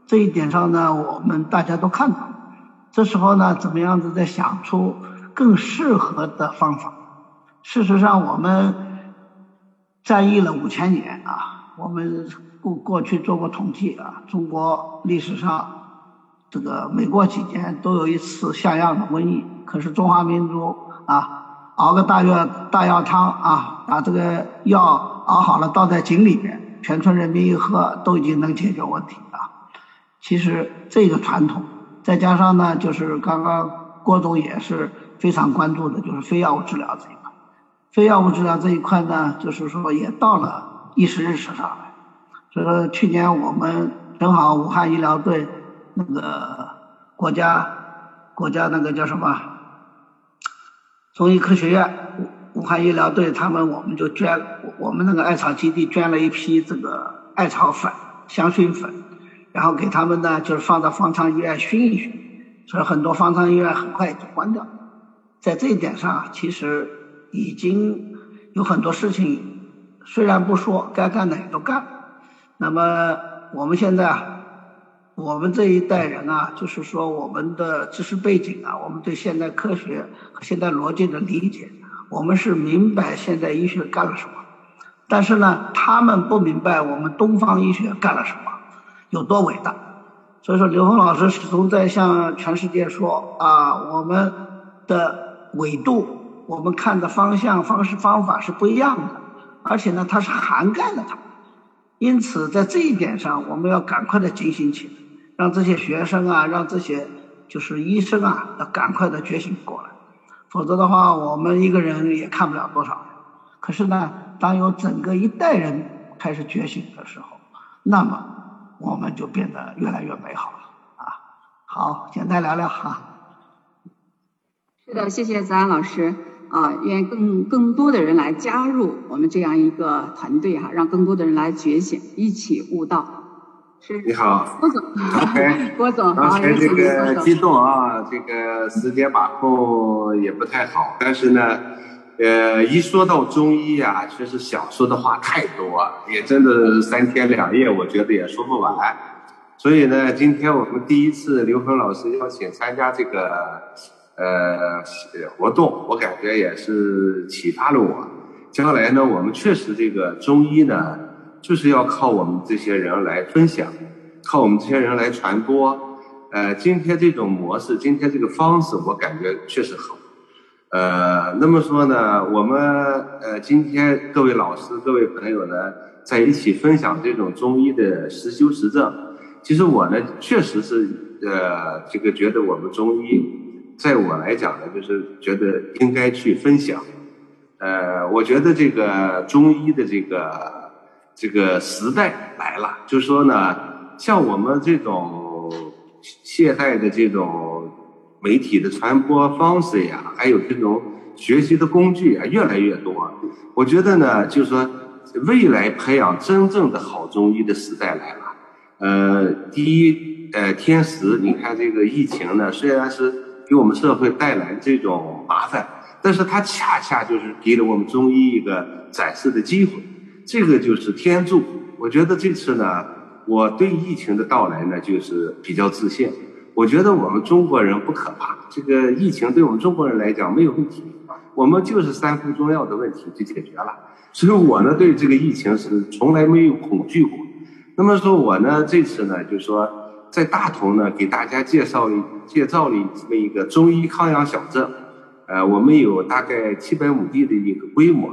这一点上呢，我们大家都看到，这时候呢，怎么样子再想出更适合的方法？事实上，我们战役了五千年啊，我们过过去做过统计啊，中国历史上这个每过几年都有一次像样的瘟疫，可是中华民族啊，熬个大药大药汤啊，把这个药熬好了倒在井里面，全村人民一喝，都已经能解决问题啊。其实这个传统，再加上呢，就是刚刚郭总也是非常关注的，就是非药物治疗这一块。非药物治疗这一块呢，就是说也到了议事日程上来。所以说去年我们正好武汉医疗队那个国家国家那个叫什么中医科学院武武汉医疗队，他们我们就捐我们那个艾草基地捐了一批这个艾草粉、香薰粉。然后给他们呢，就是放到方舱医院熏一熏，所以很多方舱医院很快就关掉。在这一点上，其实已经有很多事情，虽然不说，该干的也都干。那么我们现在啊，我们这一代人啊，就是说我们的知识背景啊，我们对现代科学和现代逻辑的理解，我们是明白现代医学干了什么，但是呢，他们不明白我们东方医学干了什么。有多伟大？所以说，刘峰老师始终在向全世界说啊，我们的纬度，我们看的方向、方式、方法是不一样的，而且呢，它是涵盖了它。因此，在这一点上，我们要赶快的警醒起来，让这些学生啊，让这些就是医生啊，要赶快的觉醒过来。否则的话，我们一个人也看不了多少。可是呢，当有整个一代人开始觉醒的时候，那么。我们就变得越来越美好了啊！好，简单聊聊哈。是的，谢谢子安老师啊，愿更更多的人来加入我们这样一个团队哈，让更多的人来觉醒，一起悟道。是你好，郭总。[LAUGHS] 郭总，刚才这个激动啊，这个时间把控也不太好，但是呢。呃，一说到中医啊，确实想说的话太多，也真的三天两夜，我觉得也说不完。所以呢，今天我们第一次刘峰老师邀请参加这个呃活动，我感觉也是启发了我。将来呢，我们确实这个中医呢，就是要靠我们这些人来分享，靠我们这些人来传播。呃，今天这种模式，今天这个方式，我感觉确实好。呃，那么说呢，我们呃今天各位老师、各位朋友呢，在一起分享这种中医的实修实证。其实我呢，确实是呃这个觉得我们中医，在我来讲呢，就是觉得应该去分享。呃，我觉得这个中医的这个这个时代来了，就说呢，像我们这种现代的这种。媒体的传播方式呀，还有这种学习的工具啊越来越多。我觉得呢，就说未来培养真正的好中医的时代来了。呃，第一，呃，天时，你看这个疫情呢，虽然是给我们社会带来这种麻烦，但是它恰恰就是给了我们中医一个展示的机会。这个就是天助。我觉得这次呢，我对疫情的到来呢，就是比较自信。我觉得我们中国人不可怕，这个疫情对我们中国人来讲没有问题，我们就是三副中药的问题就解决了。所以我呢，对这个疫情是从来没有恐惧过。那么说我呢，这次呢，就说在大同呢，给大家介绍了介绍了这么一个中医康养小镇。呃，我们有大概七百亩地的一个规模。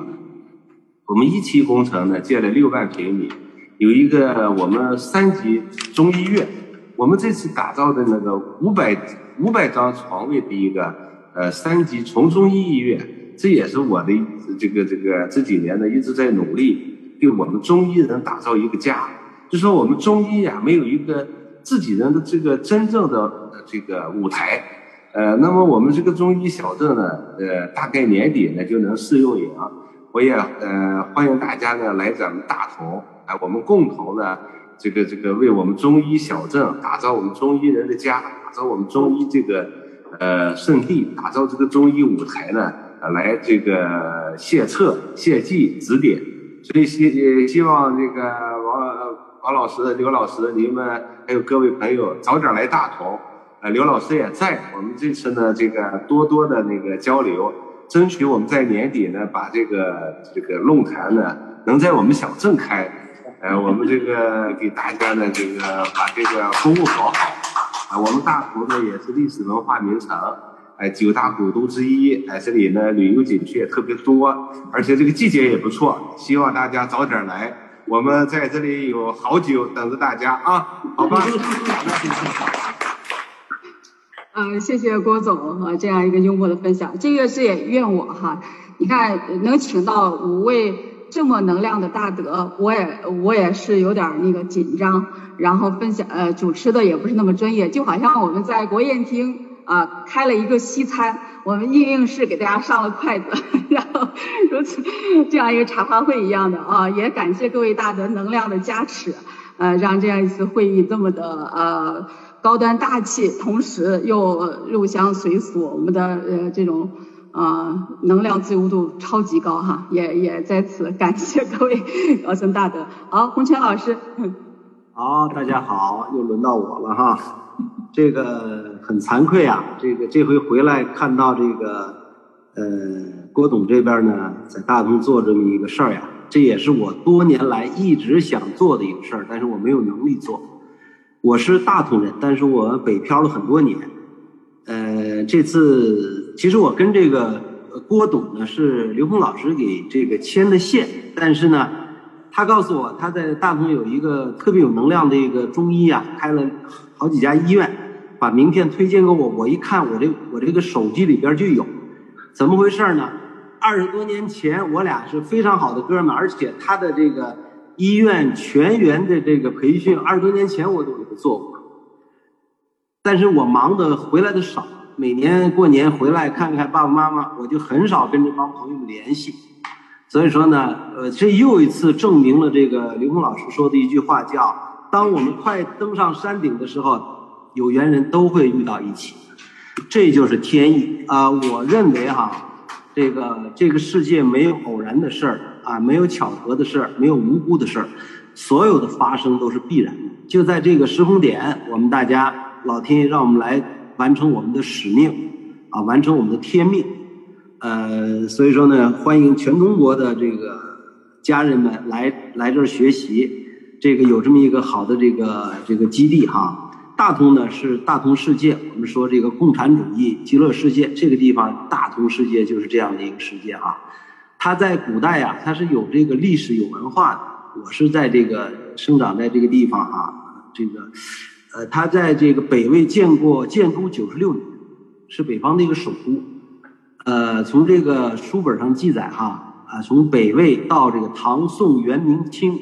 我们一期工程呢，建了六万平米，有一个我们三级中医院。我们这次打造的那个五百五百张床位的一个呃三级从中医医院，这也是我的这个这个这几年呢一直在努力，给我们中医人打造一个家。就说我们中医呀，没有一个自己人的这个真正的这个舞台。呃，那么我们这个中医小镇呢，呃，大概年底呢就能试运营。我也呃欢迎大家呢来咱们大同，哎，我们共同呢。这个这个为我们中医小镇打造我们中医人的家，打造我们中医这个呃圣地，打造这个中医舞台呢，来这个献策、献计、指点。所以希希望这个王王老师、刘老师，你们还有各位朋友早点来大同。呃，刘老师也在，我们这次呢，这个多多的那个交流，争取我们在年底呢，把这个这个论坛呢，能在我们小镇开。呃，我们这个给大家呢，这个把这个服务搞好。啊，我们大同呢也是历史文化名城，哎，九大古都之一。哎，这里呢旅游景区也特别多，而且这个季节也不错。希望大家早点来，我们在这里有好酒等着大家啊，好吧？[LAUGHS] 嗯，谢谢郭总啊，这样一个幽默的分享。这个是也怨我哈，你看能请到五位。这么能量的大德，我也我也是有点那个紧张，然后分享呃主持的也不是那么专业，就好像我们在国宴厅啊开了一个西餐，我们应应是给大家上了筷子，[LAUGHS] 然后如此这样一个茶话会一样的啊，也感谢各位大德能量的加持，呃让这样一次会议这么的呃高端大气，同时又入乡随俗，我们的呃这种。啊，能量自由度超级高哈，也也在此感谢各位 [LAUGHS] 高僧大德。好，洪泉老师。[LAUGHS] 好，大家好，又轮到我了哈。这个很惭愧啊，这个这回回来看到这个呃郭董这边呢，在大同做这么一个事儿呀，这也是我多年来一直想做的一个事儿，但是我没有能力做。我是大同人，但是我北漂了很多年。呃，这次其实我跟这个郭董呢是刘峰老师给这个牵的线，但是呢，他告诉我他在大同有一个特别有能量的一个中医啊，开了好几家医院，把名片推荐给我，我一看我这我这个手机里边就有，怎么回事呢？二十多年前我俩是非常好的哥们，而且他的这个医院全员的这个培训，二十多年前我都给他做过。但是我忙的回来的少，每年过年回来看看爸爸妈妈，我就很少跟这帮朋友联系。所以说呢，呃，这又一次证明了这个刘峰老师说的一句话，叫“当我们快登上山顶的时候，有缘人都会遇到一起”，这就是天意啊！我认为哈，这个这个世界没有偶然的事儿啊，没有巧合的事儿，没有无辜的事儿，所有的发生都是必然的。就在这个时空点，我们大家。老天爷让我们来完成我们的使命，啊，完成我们的天命，呃，所以说呢，欢迎全中国的这个家人们来来这儿学习，这个有这么一个好的这个这个基地哈。大同呢是大同世界，我们说这个共产主义极乐世界这个地方，大同世界就是这样的一个世界啊。它在古代呀，它是有这个历史有文化的。我是在这个生长在这个地方啊，这个。呃，他在这个北魏建过建都九十六年，是北方的一个首都。呃，从这个书本上记载哈，啊，从北魏到这个唐宋元明清，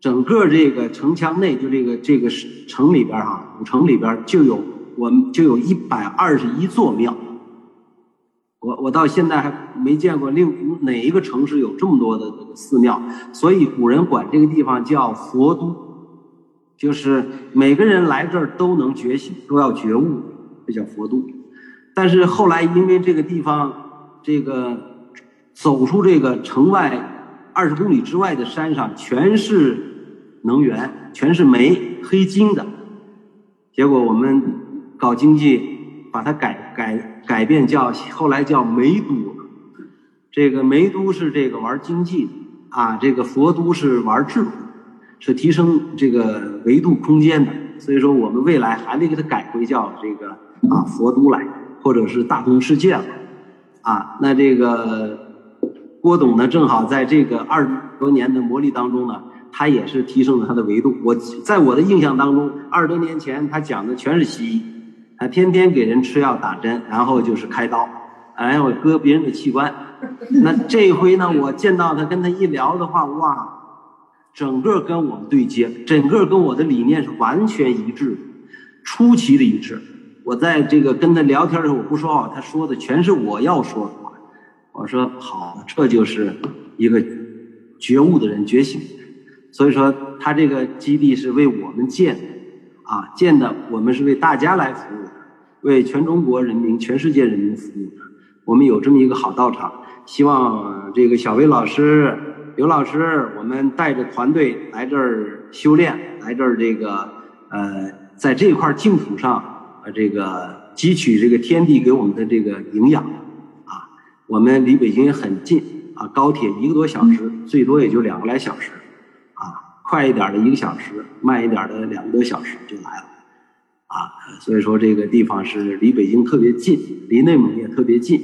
整个这个城墙内，就这个这个城里边哈，古城里边就有我们就有一百二十一座庙。我我到现在还没见过另哪一个城市有这么多的这个寺庙，所以古人管这个地方叫佛都，就是每个人来这儿都能觉醒，都要觉悟，这叫佛都。但是后来因为这个地方这个走出这个城外二十公里之外的山上全是能源，全是煤黑金的，结果我们搞经济把它改改。改变叫后来叫梅都，这个梅都是这个玩经济的啊，这个佛都是玩智慧，是提升这个维度空间的。所以说我们未来还得给它改回叫这个啊佛都来，或者是大同世界了啊。那这个郭董呢，正好在这个二十多年的磨砺当中呢，他也是提升了他的维度。我在我的印象当中，二十多年前他讲的全是西医。他天天给人吃药打针，然后就是开刀，哎，我割别人的器官。那这回呢，我见到他跟他一聊的话，哇，整个跟我们对接，整个跟我的理念是完全一致的，出奇的一致。我在这个跟他聊天的时候，我不说话，他说的全是我要说的话。我说好，这就是一个觉悟的人觉醒。所以说，他这个基地是为我们建的。啊，建的我们是为大家来服务的，为全中国人民、全世界人民服务的。我们有这么一个好道场，希望这个小薇老师、刘老师，我们带着团队来这儿修炼，来这儿这个呃，在这块净土上，呃，这个汲取这个天地给我们的这个营养。啊，我们离北京也很近，啊，高铁一个多小时，最多也就两个来小时。快一点的一个小时，慢一点的两个多小时就来了，啊，所以说这个地方是离北京特别近，离内蒙也特别近，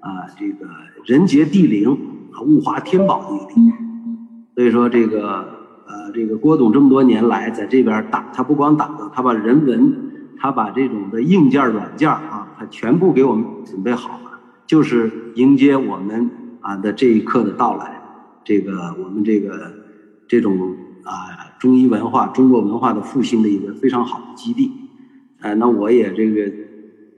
啊，这个人杰地灵，啊，物华天宝的一个地方。所以说这个呃，这个郭董这么多年来在这边打，他不光打的，他把人文，他把这种的硬件软件啊，他全部给我们准备好了，就是迎接我们啊的这一刻的到来。这个我们这个这种。啊，中医文化、中国文化的复兴的一个非常好的基地，呃，那我也这个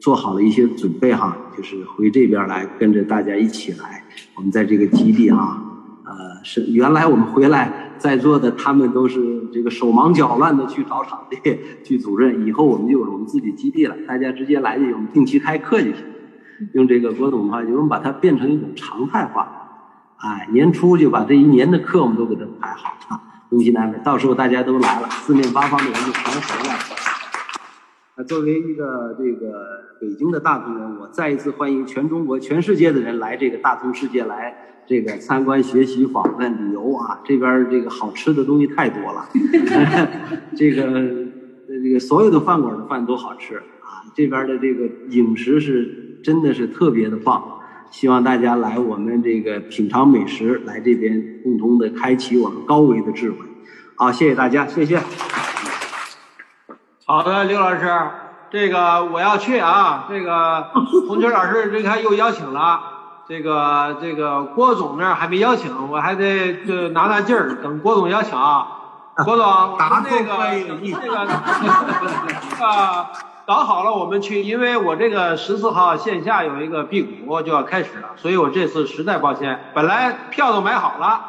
做好了一些准备哈，就是回这边来跟着大家一起来。我们在这个基地哈，呃，是原来我们回来在座的他们都是这个手忙脚乱的去找场地、去组织，以后我们就有我们自己基地了，大家直接来就行，定期开课就行。用这个郭总的话，我们把它变成一种常态化，哎，年初就把这一年的课我们都给它排好啊。东西南北，到时候大家都来了，四面八方的人就全回来了。那作为一个这个北京的大同人，我再一次欢迎全中国、全世界的人来这个大同世界来这个参观、学习、访问、旅游啊！这边这个好吃的东西太多了，[LAUGHS] 这个这个所有的饭馆的饭都好吃啊！这边的这个饮食是真的是特别的棒。希望大家来我们这个品尝美食，来这边共同的开启我们高维的智慧。好，谢谢大家，谢谢。好的，刘老师，这个我要去啊。这个红军老师这看又邀请了，这个这个郭总那儿还没邀请，我还得就拿拿劲儿，等郭总邀请啊。郭总，[LAUGHS] 打那个这个啊。搞好了，我们去，因为我这个十四号线下有一个辟谷就要开始了，所以我这次实在抱歉，本来票都买好了，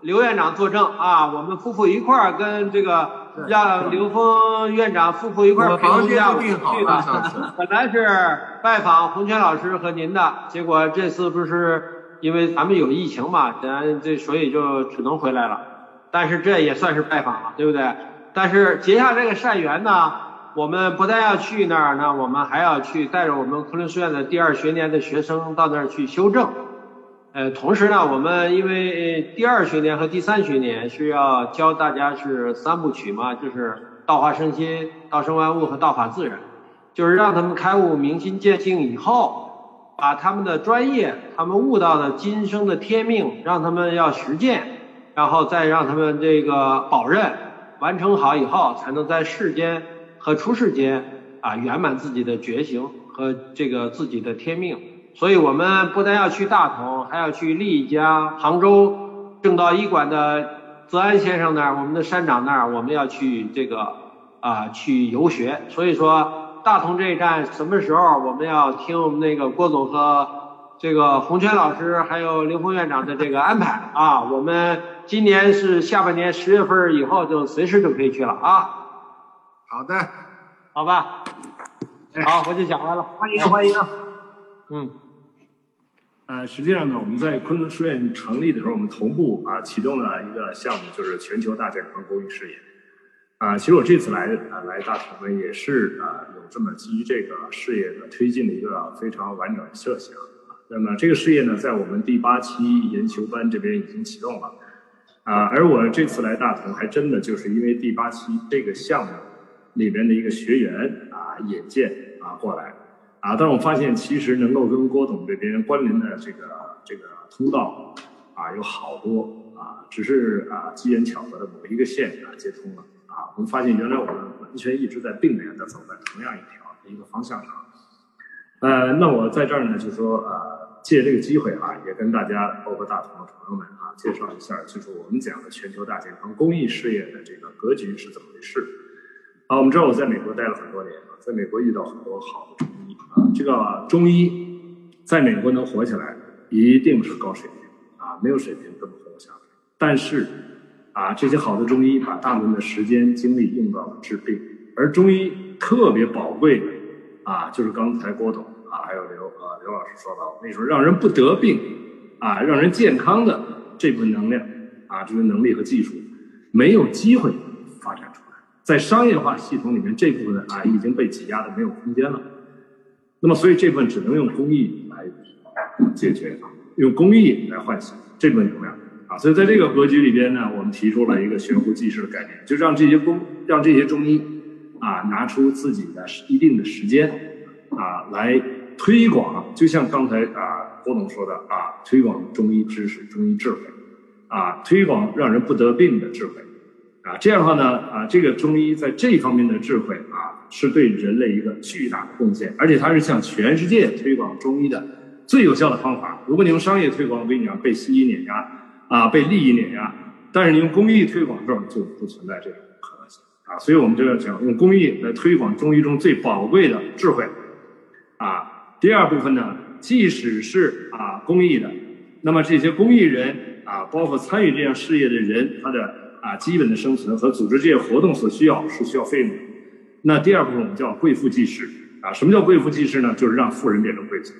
刘院长作证啊，我们夫妇一块儿跟这个让刘峰院长夫妇一块儿陪同下午去的，本来是拜访洪泉老师和您的，结果这次不是因为咱们有疫情嘛，咱这所以就只能回来了，但是这也算是拜访了，对不对？但是结下这个善缘呢。我们不但要去那儿，那我们还要去带着我们昆仑书院的第二学年的学生到那儿去修正。呃，同时呢，我们因为第二学年和第三学年是要教大家是三部曲嘛，就是道化生心、道生万物和道法自然，就是让他们开悟明心见性以后，把他们的专业、他们悟到的今生的天命，让他们要实践，然后再让他们这个保任完成好以后，才能在世间。和出世间啊，圆满自己的觉醒和这个自己的天命，所以我们不但要去大同，还要去丽江、杭州正道医馆的泽安先生那儿，我们的山长那儿，我们要去这个啊去游学。所以说，大同这一站什么时候我们要听我们那个郭总和这个洪泉老师还有林峰院长的这个安排啊，我们今年是下半年十月份以后就随时就可以去了啊。好的，好吧。好，我就讲完了。欢迎欢迎。嗯。呃，实际上呢，我们在昆仑书院成立的时候，我们同步啊启动了一个项目，就是全球大健康公益事业。啊，其实我这次来啊来大同呢，也是啊有这么基于这个事业的推进的一个非常完整的设想。那么这个事业呢，在我们第八期研修班这边已经启动了。啊，而我这次来大同，还真的就是因为第八期这个项目里边的一个学员啊引荐啊过来。啊，但是我发现其实能够跟郭董这边关联的这个这个通道啊有好多啊，只是啊机缘巧合的某一个线啊接通了啊，我们发现原来我们完全一直在并联的走在同样一条一个方向上。呃，那我在这儿呢，就说呃借这个机会啊，也跟大家包括大同的朋友们啊介绍一下，就是我们讲的全球大健康公益事业的这个格局是怎么回事。啊，我们知道我在美国待了很多年啊，在美国遇到很多好的中医。啊，这个中医在美国能火起来，一定是高水平啊，没有水平根本活不下来。但是啊，这些好的中医把大部分的时间精力用到了治病，而中医特别宝贵的啊，就是刚才郭董啊，还有刘呃刘老师说到，那时候让人不得病啊，让人健康的这部分能量啊，这个能力和技术没有机会，在商业化系统里面，这部分啊已经被挤压的没有空间了。那么，所以这部分只能用公益来解决，用公益来唤醒这部分能量啊。所以在这个格局里边呢，我们提出了一个悬壶济世的概念，就让这些公，让这些中医啊拿出自己的一定的时间啊来推广，就像刚才啊郭总说的啊，推广中医知识、中医智慧啊，推广让人不得病的智慧啊。这样的话呢啊，这个中医在这方面的智慧啊。是对人类一个巨大的贡献，而且它是向全世界推广中医的最有效的方法。如果你用商业推广，我跟你讲被西医碾压啊，被利益碾压；但是你用公益推广这儿就不存在这种可能性啊。所以我们就要讲用公益来推广中医中最宝贵的智慧啊。第二部分呢，即使是啊公益的，那么这些公益人啊，包括参与这样事业的人，他的啊基本的生存和组织这些活动所需要是需要费用的。那第二部分我们叫贵妇济世啊，什么叫贵妇济世呢？就是让富人变成贵族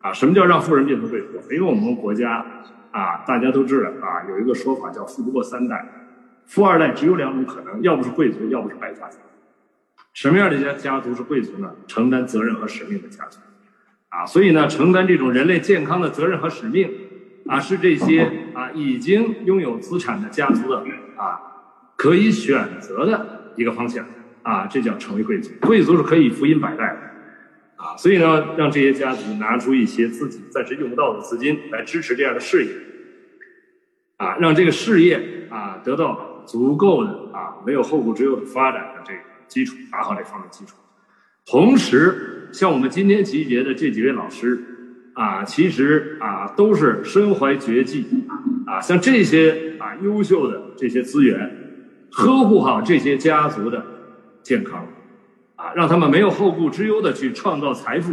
啊。什么叫让富人变成贵族？因为我们国家啊，大家都知道啊，有一个说法叫富不过三代，富二代只有两种可能，要不是贵族，要不是败家。什么样的家家族是贵族呢？承担责任和使命的家族啊。所以呢，承担这种人类健康的责任和使命啊，是这些啊已经拥有资产的家族的啊可以选择的一个方向。啊，这叫成为贵族。贵族是可以福音百代的，啊，所以呢，让这些家族拿出一些自己暂时用不到的资金来支持这样的事业，啊，让这个事业啊得到足够的啊没有后顾之忧的发展的这个基础，打好这方面基础。同时，像我们今天集结的这几位老师，啊，其实啊都是身怀绝技，啊，像这些啊优秀的这些资源，呵护好这些家族的。健康，啊，让他们没有后顾之忧的去创造财富，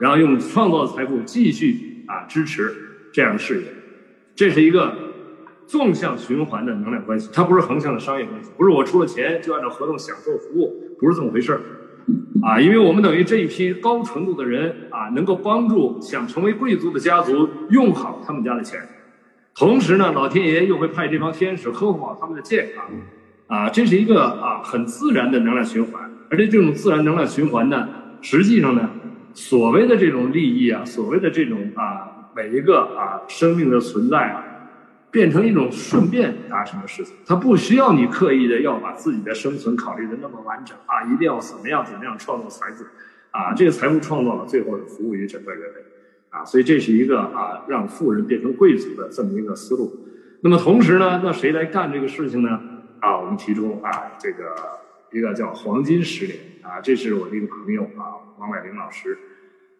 然后用创造财富继续啊支持这样的事业，这是一个纵向循环的能量关系，它不是横向的商业关系，不是我出了钱就按照合同享受服务，不是这么回事儿，啊，因为我们等于这一批高纯度的人啊，能够帮助想成为贵族的家族用好他们家的钱，同时呢，老天爷又会派这帮天使呵护好他们的健康。啊，这是一个啊很自然的能量循环，而且这种自然能量循环呢，实际上呢，所谓的这种利益啊，所谓的这种啊每一个啊生命的存在啊，变成一种顺便达成的事情，它不需要你刻意的要把自己的生存考虑的那么完整啊，一定要怎么样怎么样创造财富，啊，这个财富创造了，最后服务于整个人类，啊，所以这是一个啊让富人变成贵族的这么一个思路。那么同时呢，那谁来干这个事情呢？啊，我们提出啊，这个一个叫黄金十年啊，这是我的一个朋友啊，王乃林老师，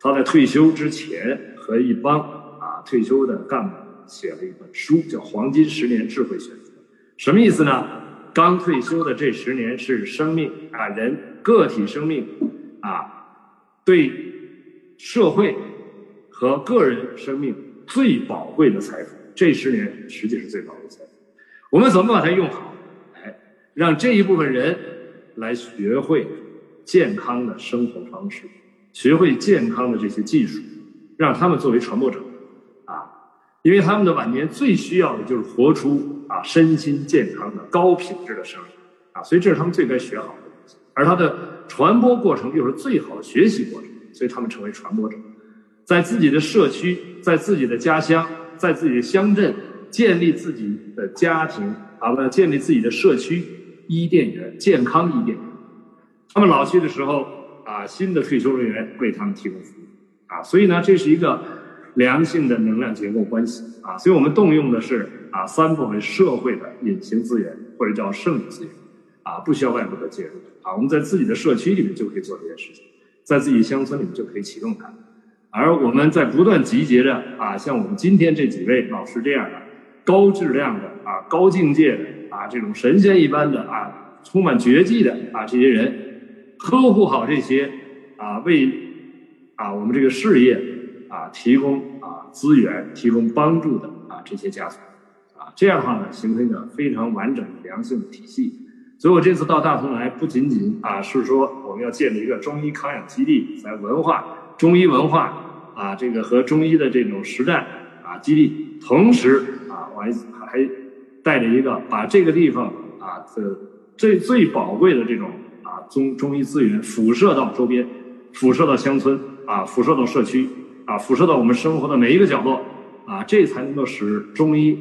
他在退休之前和一帮啊退休的干部写了一本书，叫《黄金十年智慧选择》，什么意思呢？刚退休的这十年是生命啊，人个体生命啊，对社会和个人生命最宝贵的财富。这十年实际是最宝贵的财富。我们怎么把它用好？哎，让这一部分人来学会健康的生活方式，学会健康的这些技术，让他们作为传播者，因为他们的晚年最需要的就是活出啊身心健康的高品质的生命啊，所以这是他们最该学好的东西。而他的传播过程又是最好的学习过程，所以他们成为传播者，在自己的社区，在自己的家乡，在自己的乡镇。建立自己的家庭，啊，不，建立自己的社区伊甸园，健康伊甸园。他们老去的时候，啊，新的退休人员为他们提供服务，啊，所以呢，这是一个良性的能量结构关系，啊，所以我们动用的是啊三部分社会的隐形资源，或者叫剩余资源，啊，不需要外部的介入，啊，我们在自己的社区里面就可以做这件事情，在自己乡村里面就可以启动它，而我们在不断集结着啊，像我们今天这几位老师这样的。高质量的啊，高境界的啊，这种神仙一般的啊，充满绝技的啊，这些人呵护好这些啊，为啊我们这个事业啊提供啊资源、提供帮助的啊这些家族啊，这样的话呢，形成一个非常完整的良性的体系。所以我这次到大同来，不仅仅啊是说我们要建立一个中医康养基地，在文化、中医文化啊这个和中医的这种实战啊基地，同时啊，我。还还带着一个把这个地方啊的最最宝贵的这种啊中中医资源辐射到周边，辐射到乡村啊，辐射到社区啊，辐射到我们生活的每一个角落啊，这才能够使中医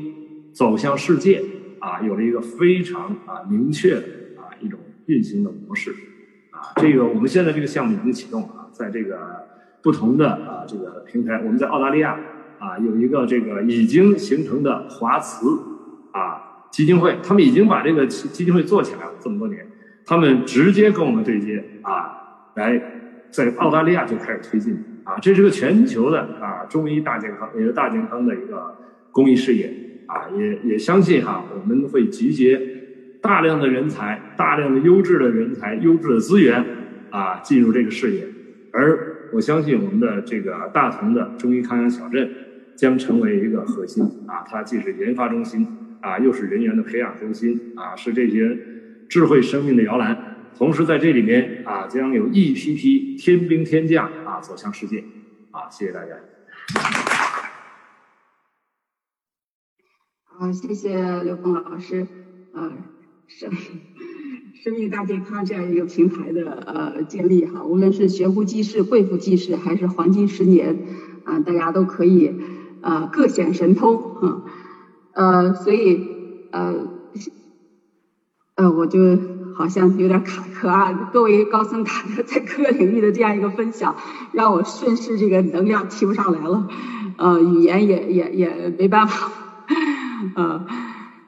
走向世界啊，有了一个非常啊明确的啊一种运行的模式啊。这个我们现在这个项目已经启动了啊，在这个不同的啊这个平台，我们在澳大利亚。啊，有一个这个已经形成的华慈啊基金会，他们已经把这个基金会做起来了这么多年，他们直接跟我们对接啊，来在澳大利亚就开始推进啊，这是个全球的啊中医大健康，也是大健康的一个公益事业啊，也也相信哈，我们会集结大量的人才，大量的优质的人才，优质的资源啊，进入这个事业，而我相信我们的这个大同的中医康养小镇。将成为一个核心啊！它既是研发中心啊，又是人员的培养中心啊，是这些智慧生命的摇篮。同时，在这里面啊，将有一批批天兵天将啊走向世界啊！谢谢大家。好，谢谢刘峰老师。呃，生生命大健康这样一个平台的呃建立哈，无论是悬壶济世、贵妇济世，还是黄金十年啊，大家都可以。呃，各显神通，啊，呃，所以，呃，呃，我就好像有点卡壳啊。各位高僧大德在各个领域的这样一个分享，让我顺势这个能量提不上来了，呃，语言也也也没办法，[LAUGHS] 呃，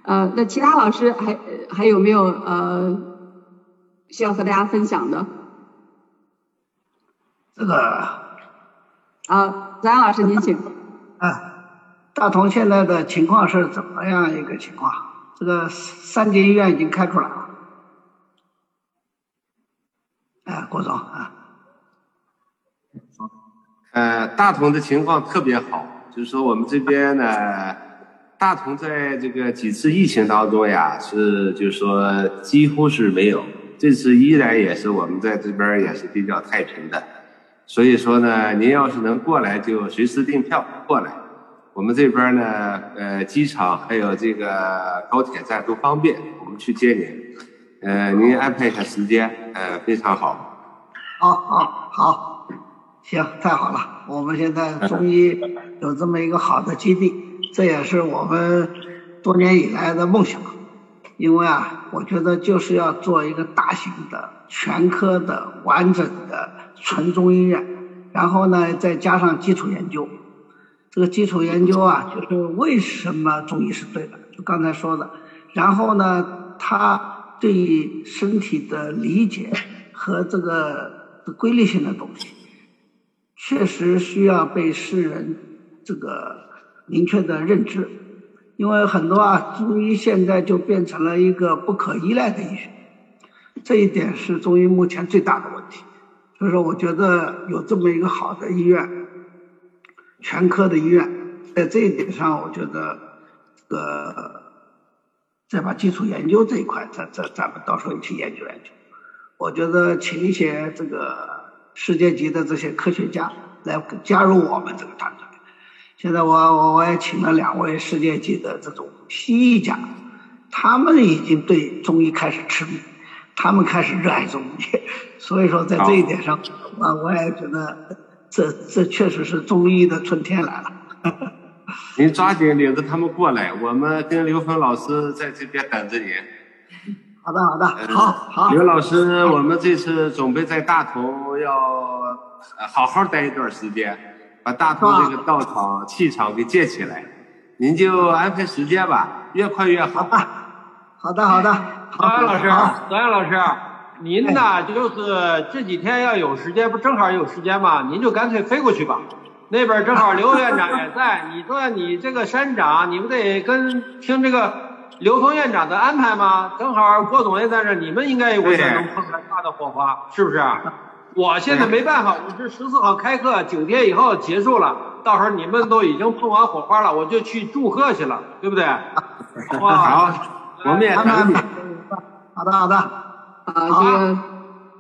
呃，那其他老师还还有没有呃需要和大家分享的？这个，啊，张老师您请。[LAUGHS] 啊，大同现在的情况是怎么样一个情况？这个三级医院已经开出来了。郭总啊。呃，大同的情况特别好，就是说我们这边呢，大同在这个几次疫情当中呀，是就是说几乎是没有，这次依然也是我们在这边也是比较太平的。所以说呢，您要是能过来，就随时订票过来。我们这边呢，呃，机场还有这个高铁站都方便，我们去接您。呃，您安排一下时间，呃，非常好。好，好，好，行，太好了。我们现在 [LAUGHS] 中医有这么一个好的基地，这也是我们多年以来的梦想。因为啊，我觉得就是要做一个大型的、全科的、完整的。纯中医院，然后呢，再加上基础研究。这个基础研究啊，就是为什么中医是对的，就刚才说的。然后呢，他对于身体的理解和这个规律性的东西，确实需要被世人这个明确的认知。因为很多啊，中医现在就变成了一个不可依赖的医学，这一点是中医目前最大的问题。所以说，我觉得有这么一个好的医院，全科的医院，在这一点上，我觉得这个再把基础研究这一块，咱咱咱们到时候一起研究研究。我觉得请一些这个世界级的这些科学家来加入我们这个团队。现在我我我也请了两位世界级的这种西医家，他们已经对中医开始痴迷，他们开始热爱中医。所以说在这一点上，啊，我也觉得这这确实是中医的春天来了。[LAUGHS] 您抓紧领着他们过来，我们跟刘峰老师在这边等着您。好的，好的，好好。刘老师，我们这次准备在大同要好好待一段时间，把大同这个道场气场给建起来。您就安排时间吧，越快越好。好的，好的。左阳老师，左阳老师，您呢就是这几天要有时间，不正好有时间吗？您就干脆飞过去吧。那边正好刘院长也在。你说你这个山长，你不得跟听这个？刘峰院长的安排吗？正好郭总也在这，你们应该我觉得能碰上大的火花，是不是？我现在没办法，我是十四号开课，九天以后结束了，到时候你们都已经碰完火花了，我就去祝贺去了，对不对？哇，好，我们也等你。好的，好的，好，这个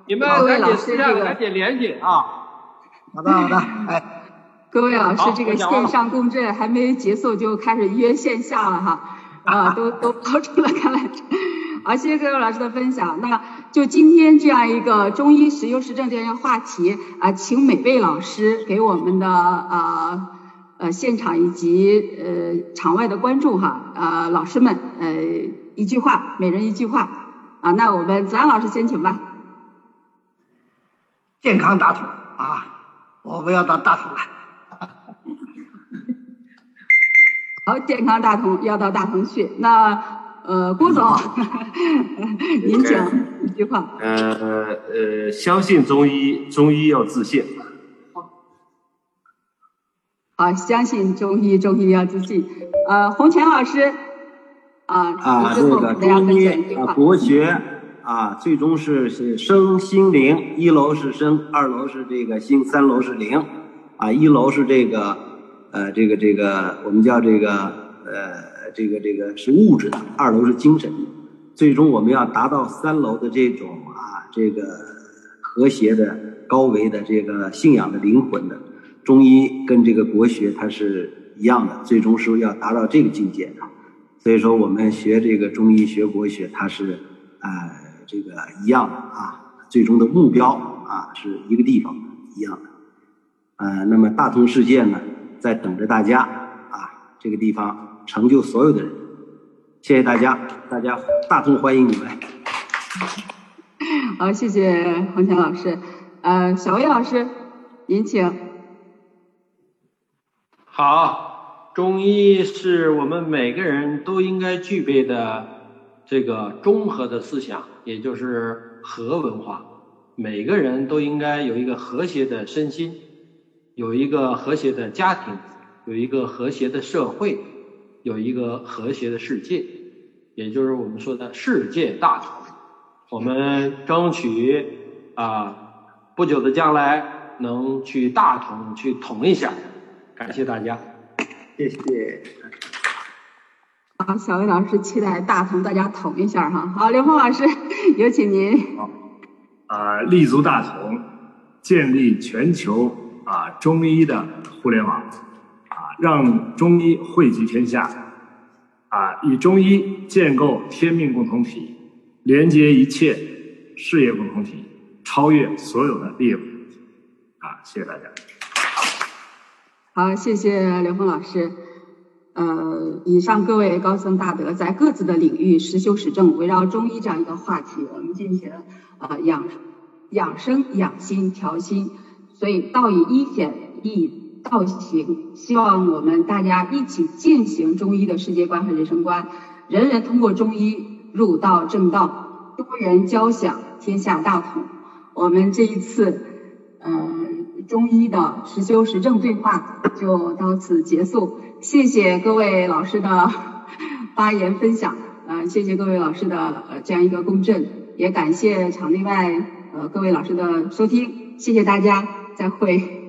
你们赶紧私下赶紧联系啊。好的，好的，哎，各位老师，这个线上共振还没结束就开始约线下了哈。[LAUGHS] 啊，都都抛出了，看来，好，谢谢各位老师的分享。那就今天这样一个中医实优实证这样一个话题啊，请每位老师给我们的呃呃现场以及呃场外的观众哈呃老师们呃一句话，每人一句话啊。那我们子安老师先请吧。健康大同啊，我们要当大同来。好，健康大同要到大同去。那呃，郭总，[LAUGHS] 您讲一句话。呃呃，相信中医，中医要自信。好，相信中医，中医要自信。呃，洪泉老师，啊，啊，这个中医啊，国学啊，最终是是生心灵，一楼是生，二楼是这个心，三楼是灵，啊，一楼是这个。呃，这个这个，我们叫这个呃，这个这个是物质的，二楼是精神的，最终我们要达到三楼的这种啊，这个和谐的、高维的这个信仰的灵魂的中医跟这个国学它是一样的，最终是要达到这个境界的。所以说，我们学这个中医学国学，它是呃这个一样的啊，最终的目标啊是一个地方一样的。呃，那么大同世界呢？在等着大家啊！这个地方成就所有的人，谢谢大家，大家大众欢迎你们。[LAUGHS] 好，谢谢洪强老师。呃，小魏老师，您请。好，中医是我们每个人都应该具备的这个综合的思想，也就是和文化。每个人都应该有一个和谐的身心。有一个和谐的家庭，有一个和谐的社会，有一个和谐的世界，也就是我们说的世界大同。我们争取啊，不久的将来能去大同去统一下。感谢大家，谢谢。好，小魏老师期待大同大家统一下哈。好，刘峰老师，[LAUGHS] 有请您。好，啊，立足大同，建立全球。啊，中医的互联网，啊，让中医汇集天下，啊，以中医建构天命共同体，连接一切事业共同体，超越所有的业务，啊，谢谢大家。好，谢谢刘峰老师。呃，以上各位高僧大德在各自的领域实修实证，围绕中医这样一个话题，我们进行呃养养生、养心、调心。所以道以医显，以道行，希望我们大家一起践行中医的世界观和人生观，人人通过中医入道正道，多人交响，天下大同。我们这一次，呃，中医的实修实证对话就到此结束。谢谢各位老师的发言分享，呃，谢谢各位老师的这样一个共振，也感谢场内外呃各位老师的收听，谢谢大家。再会。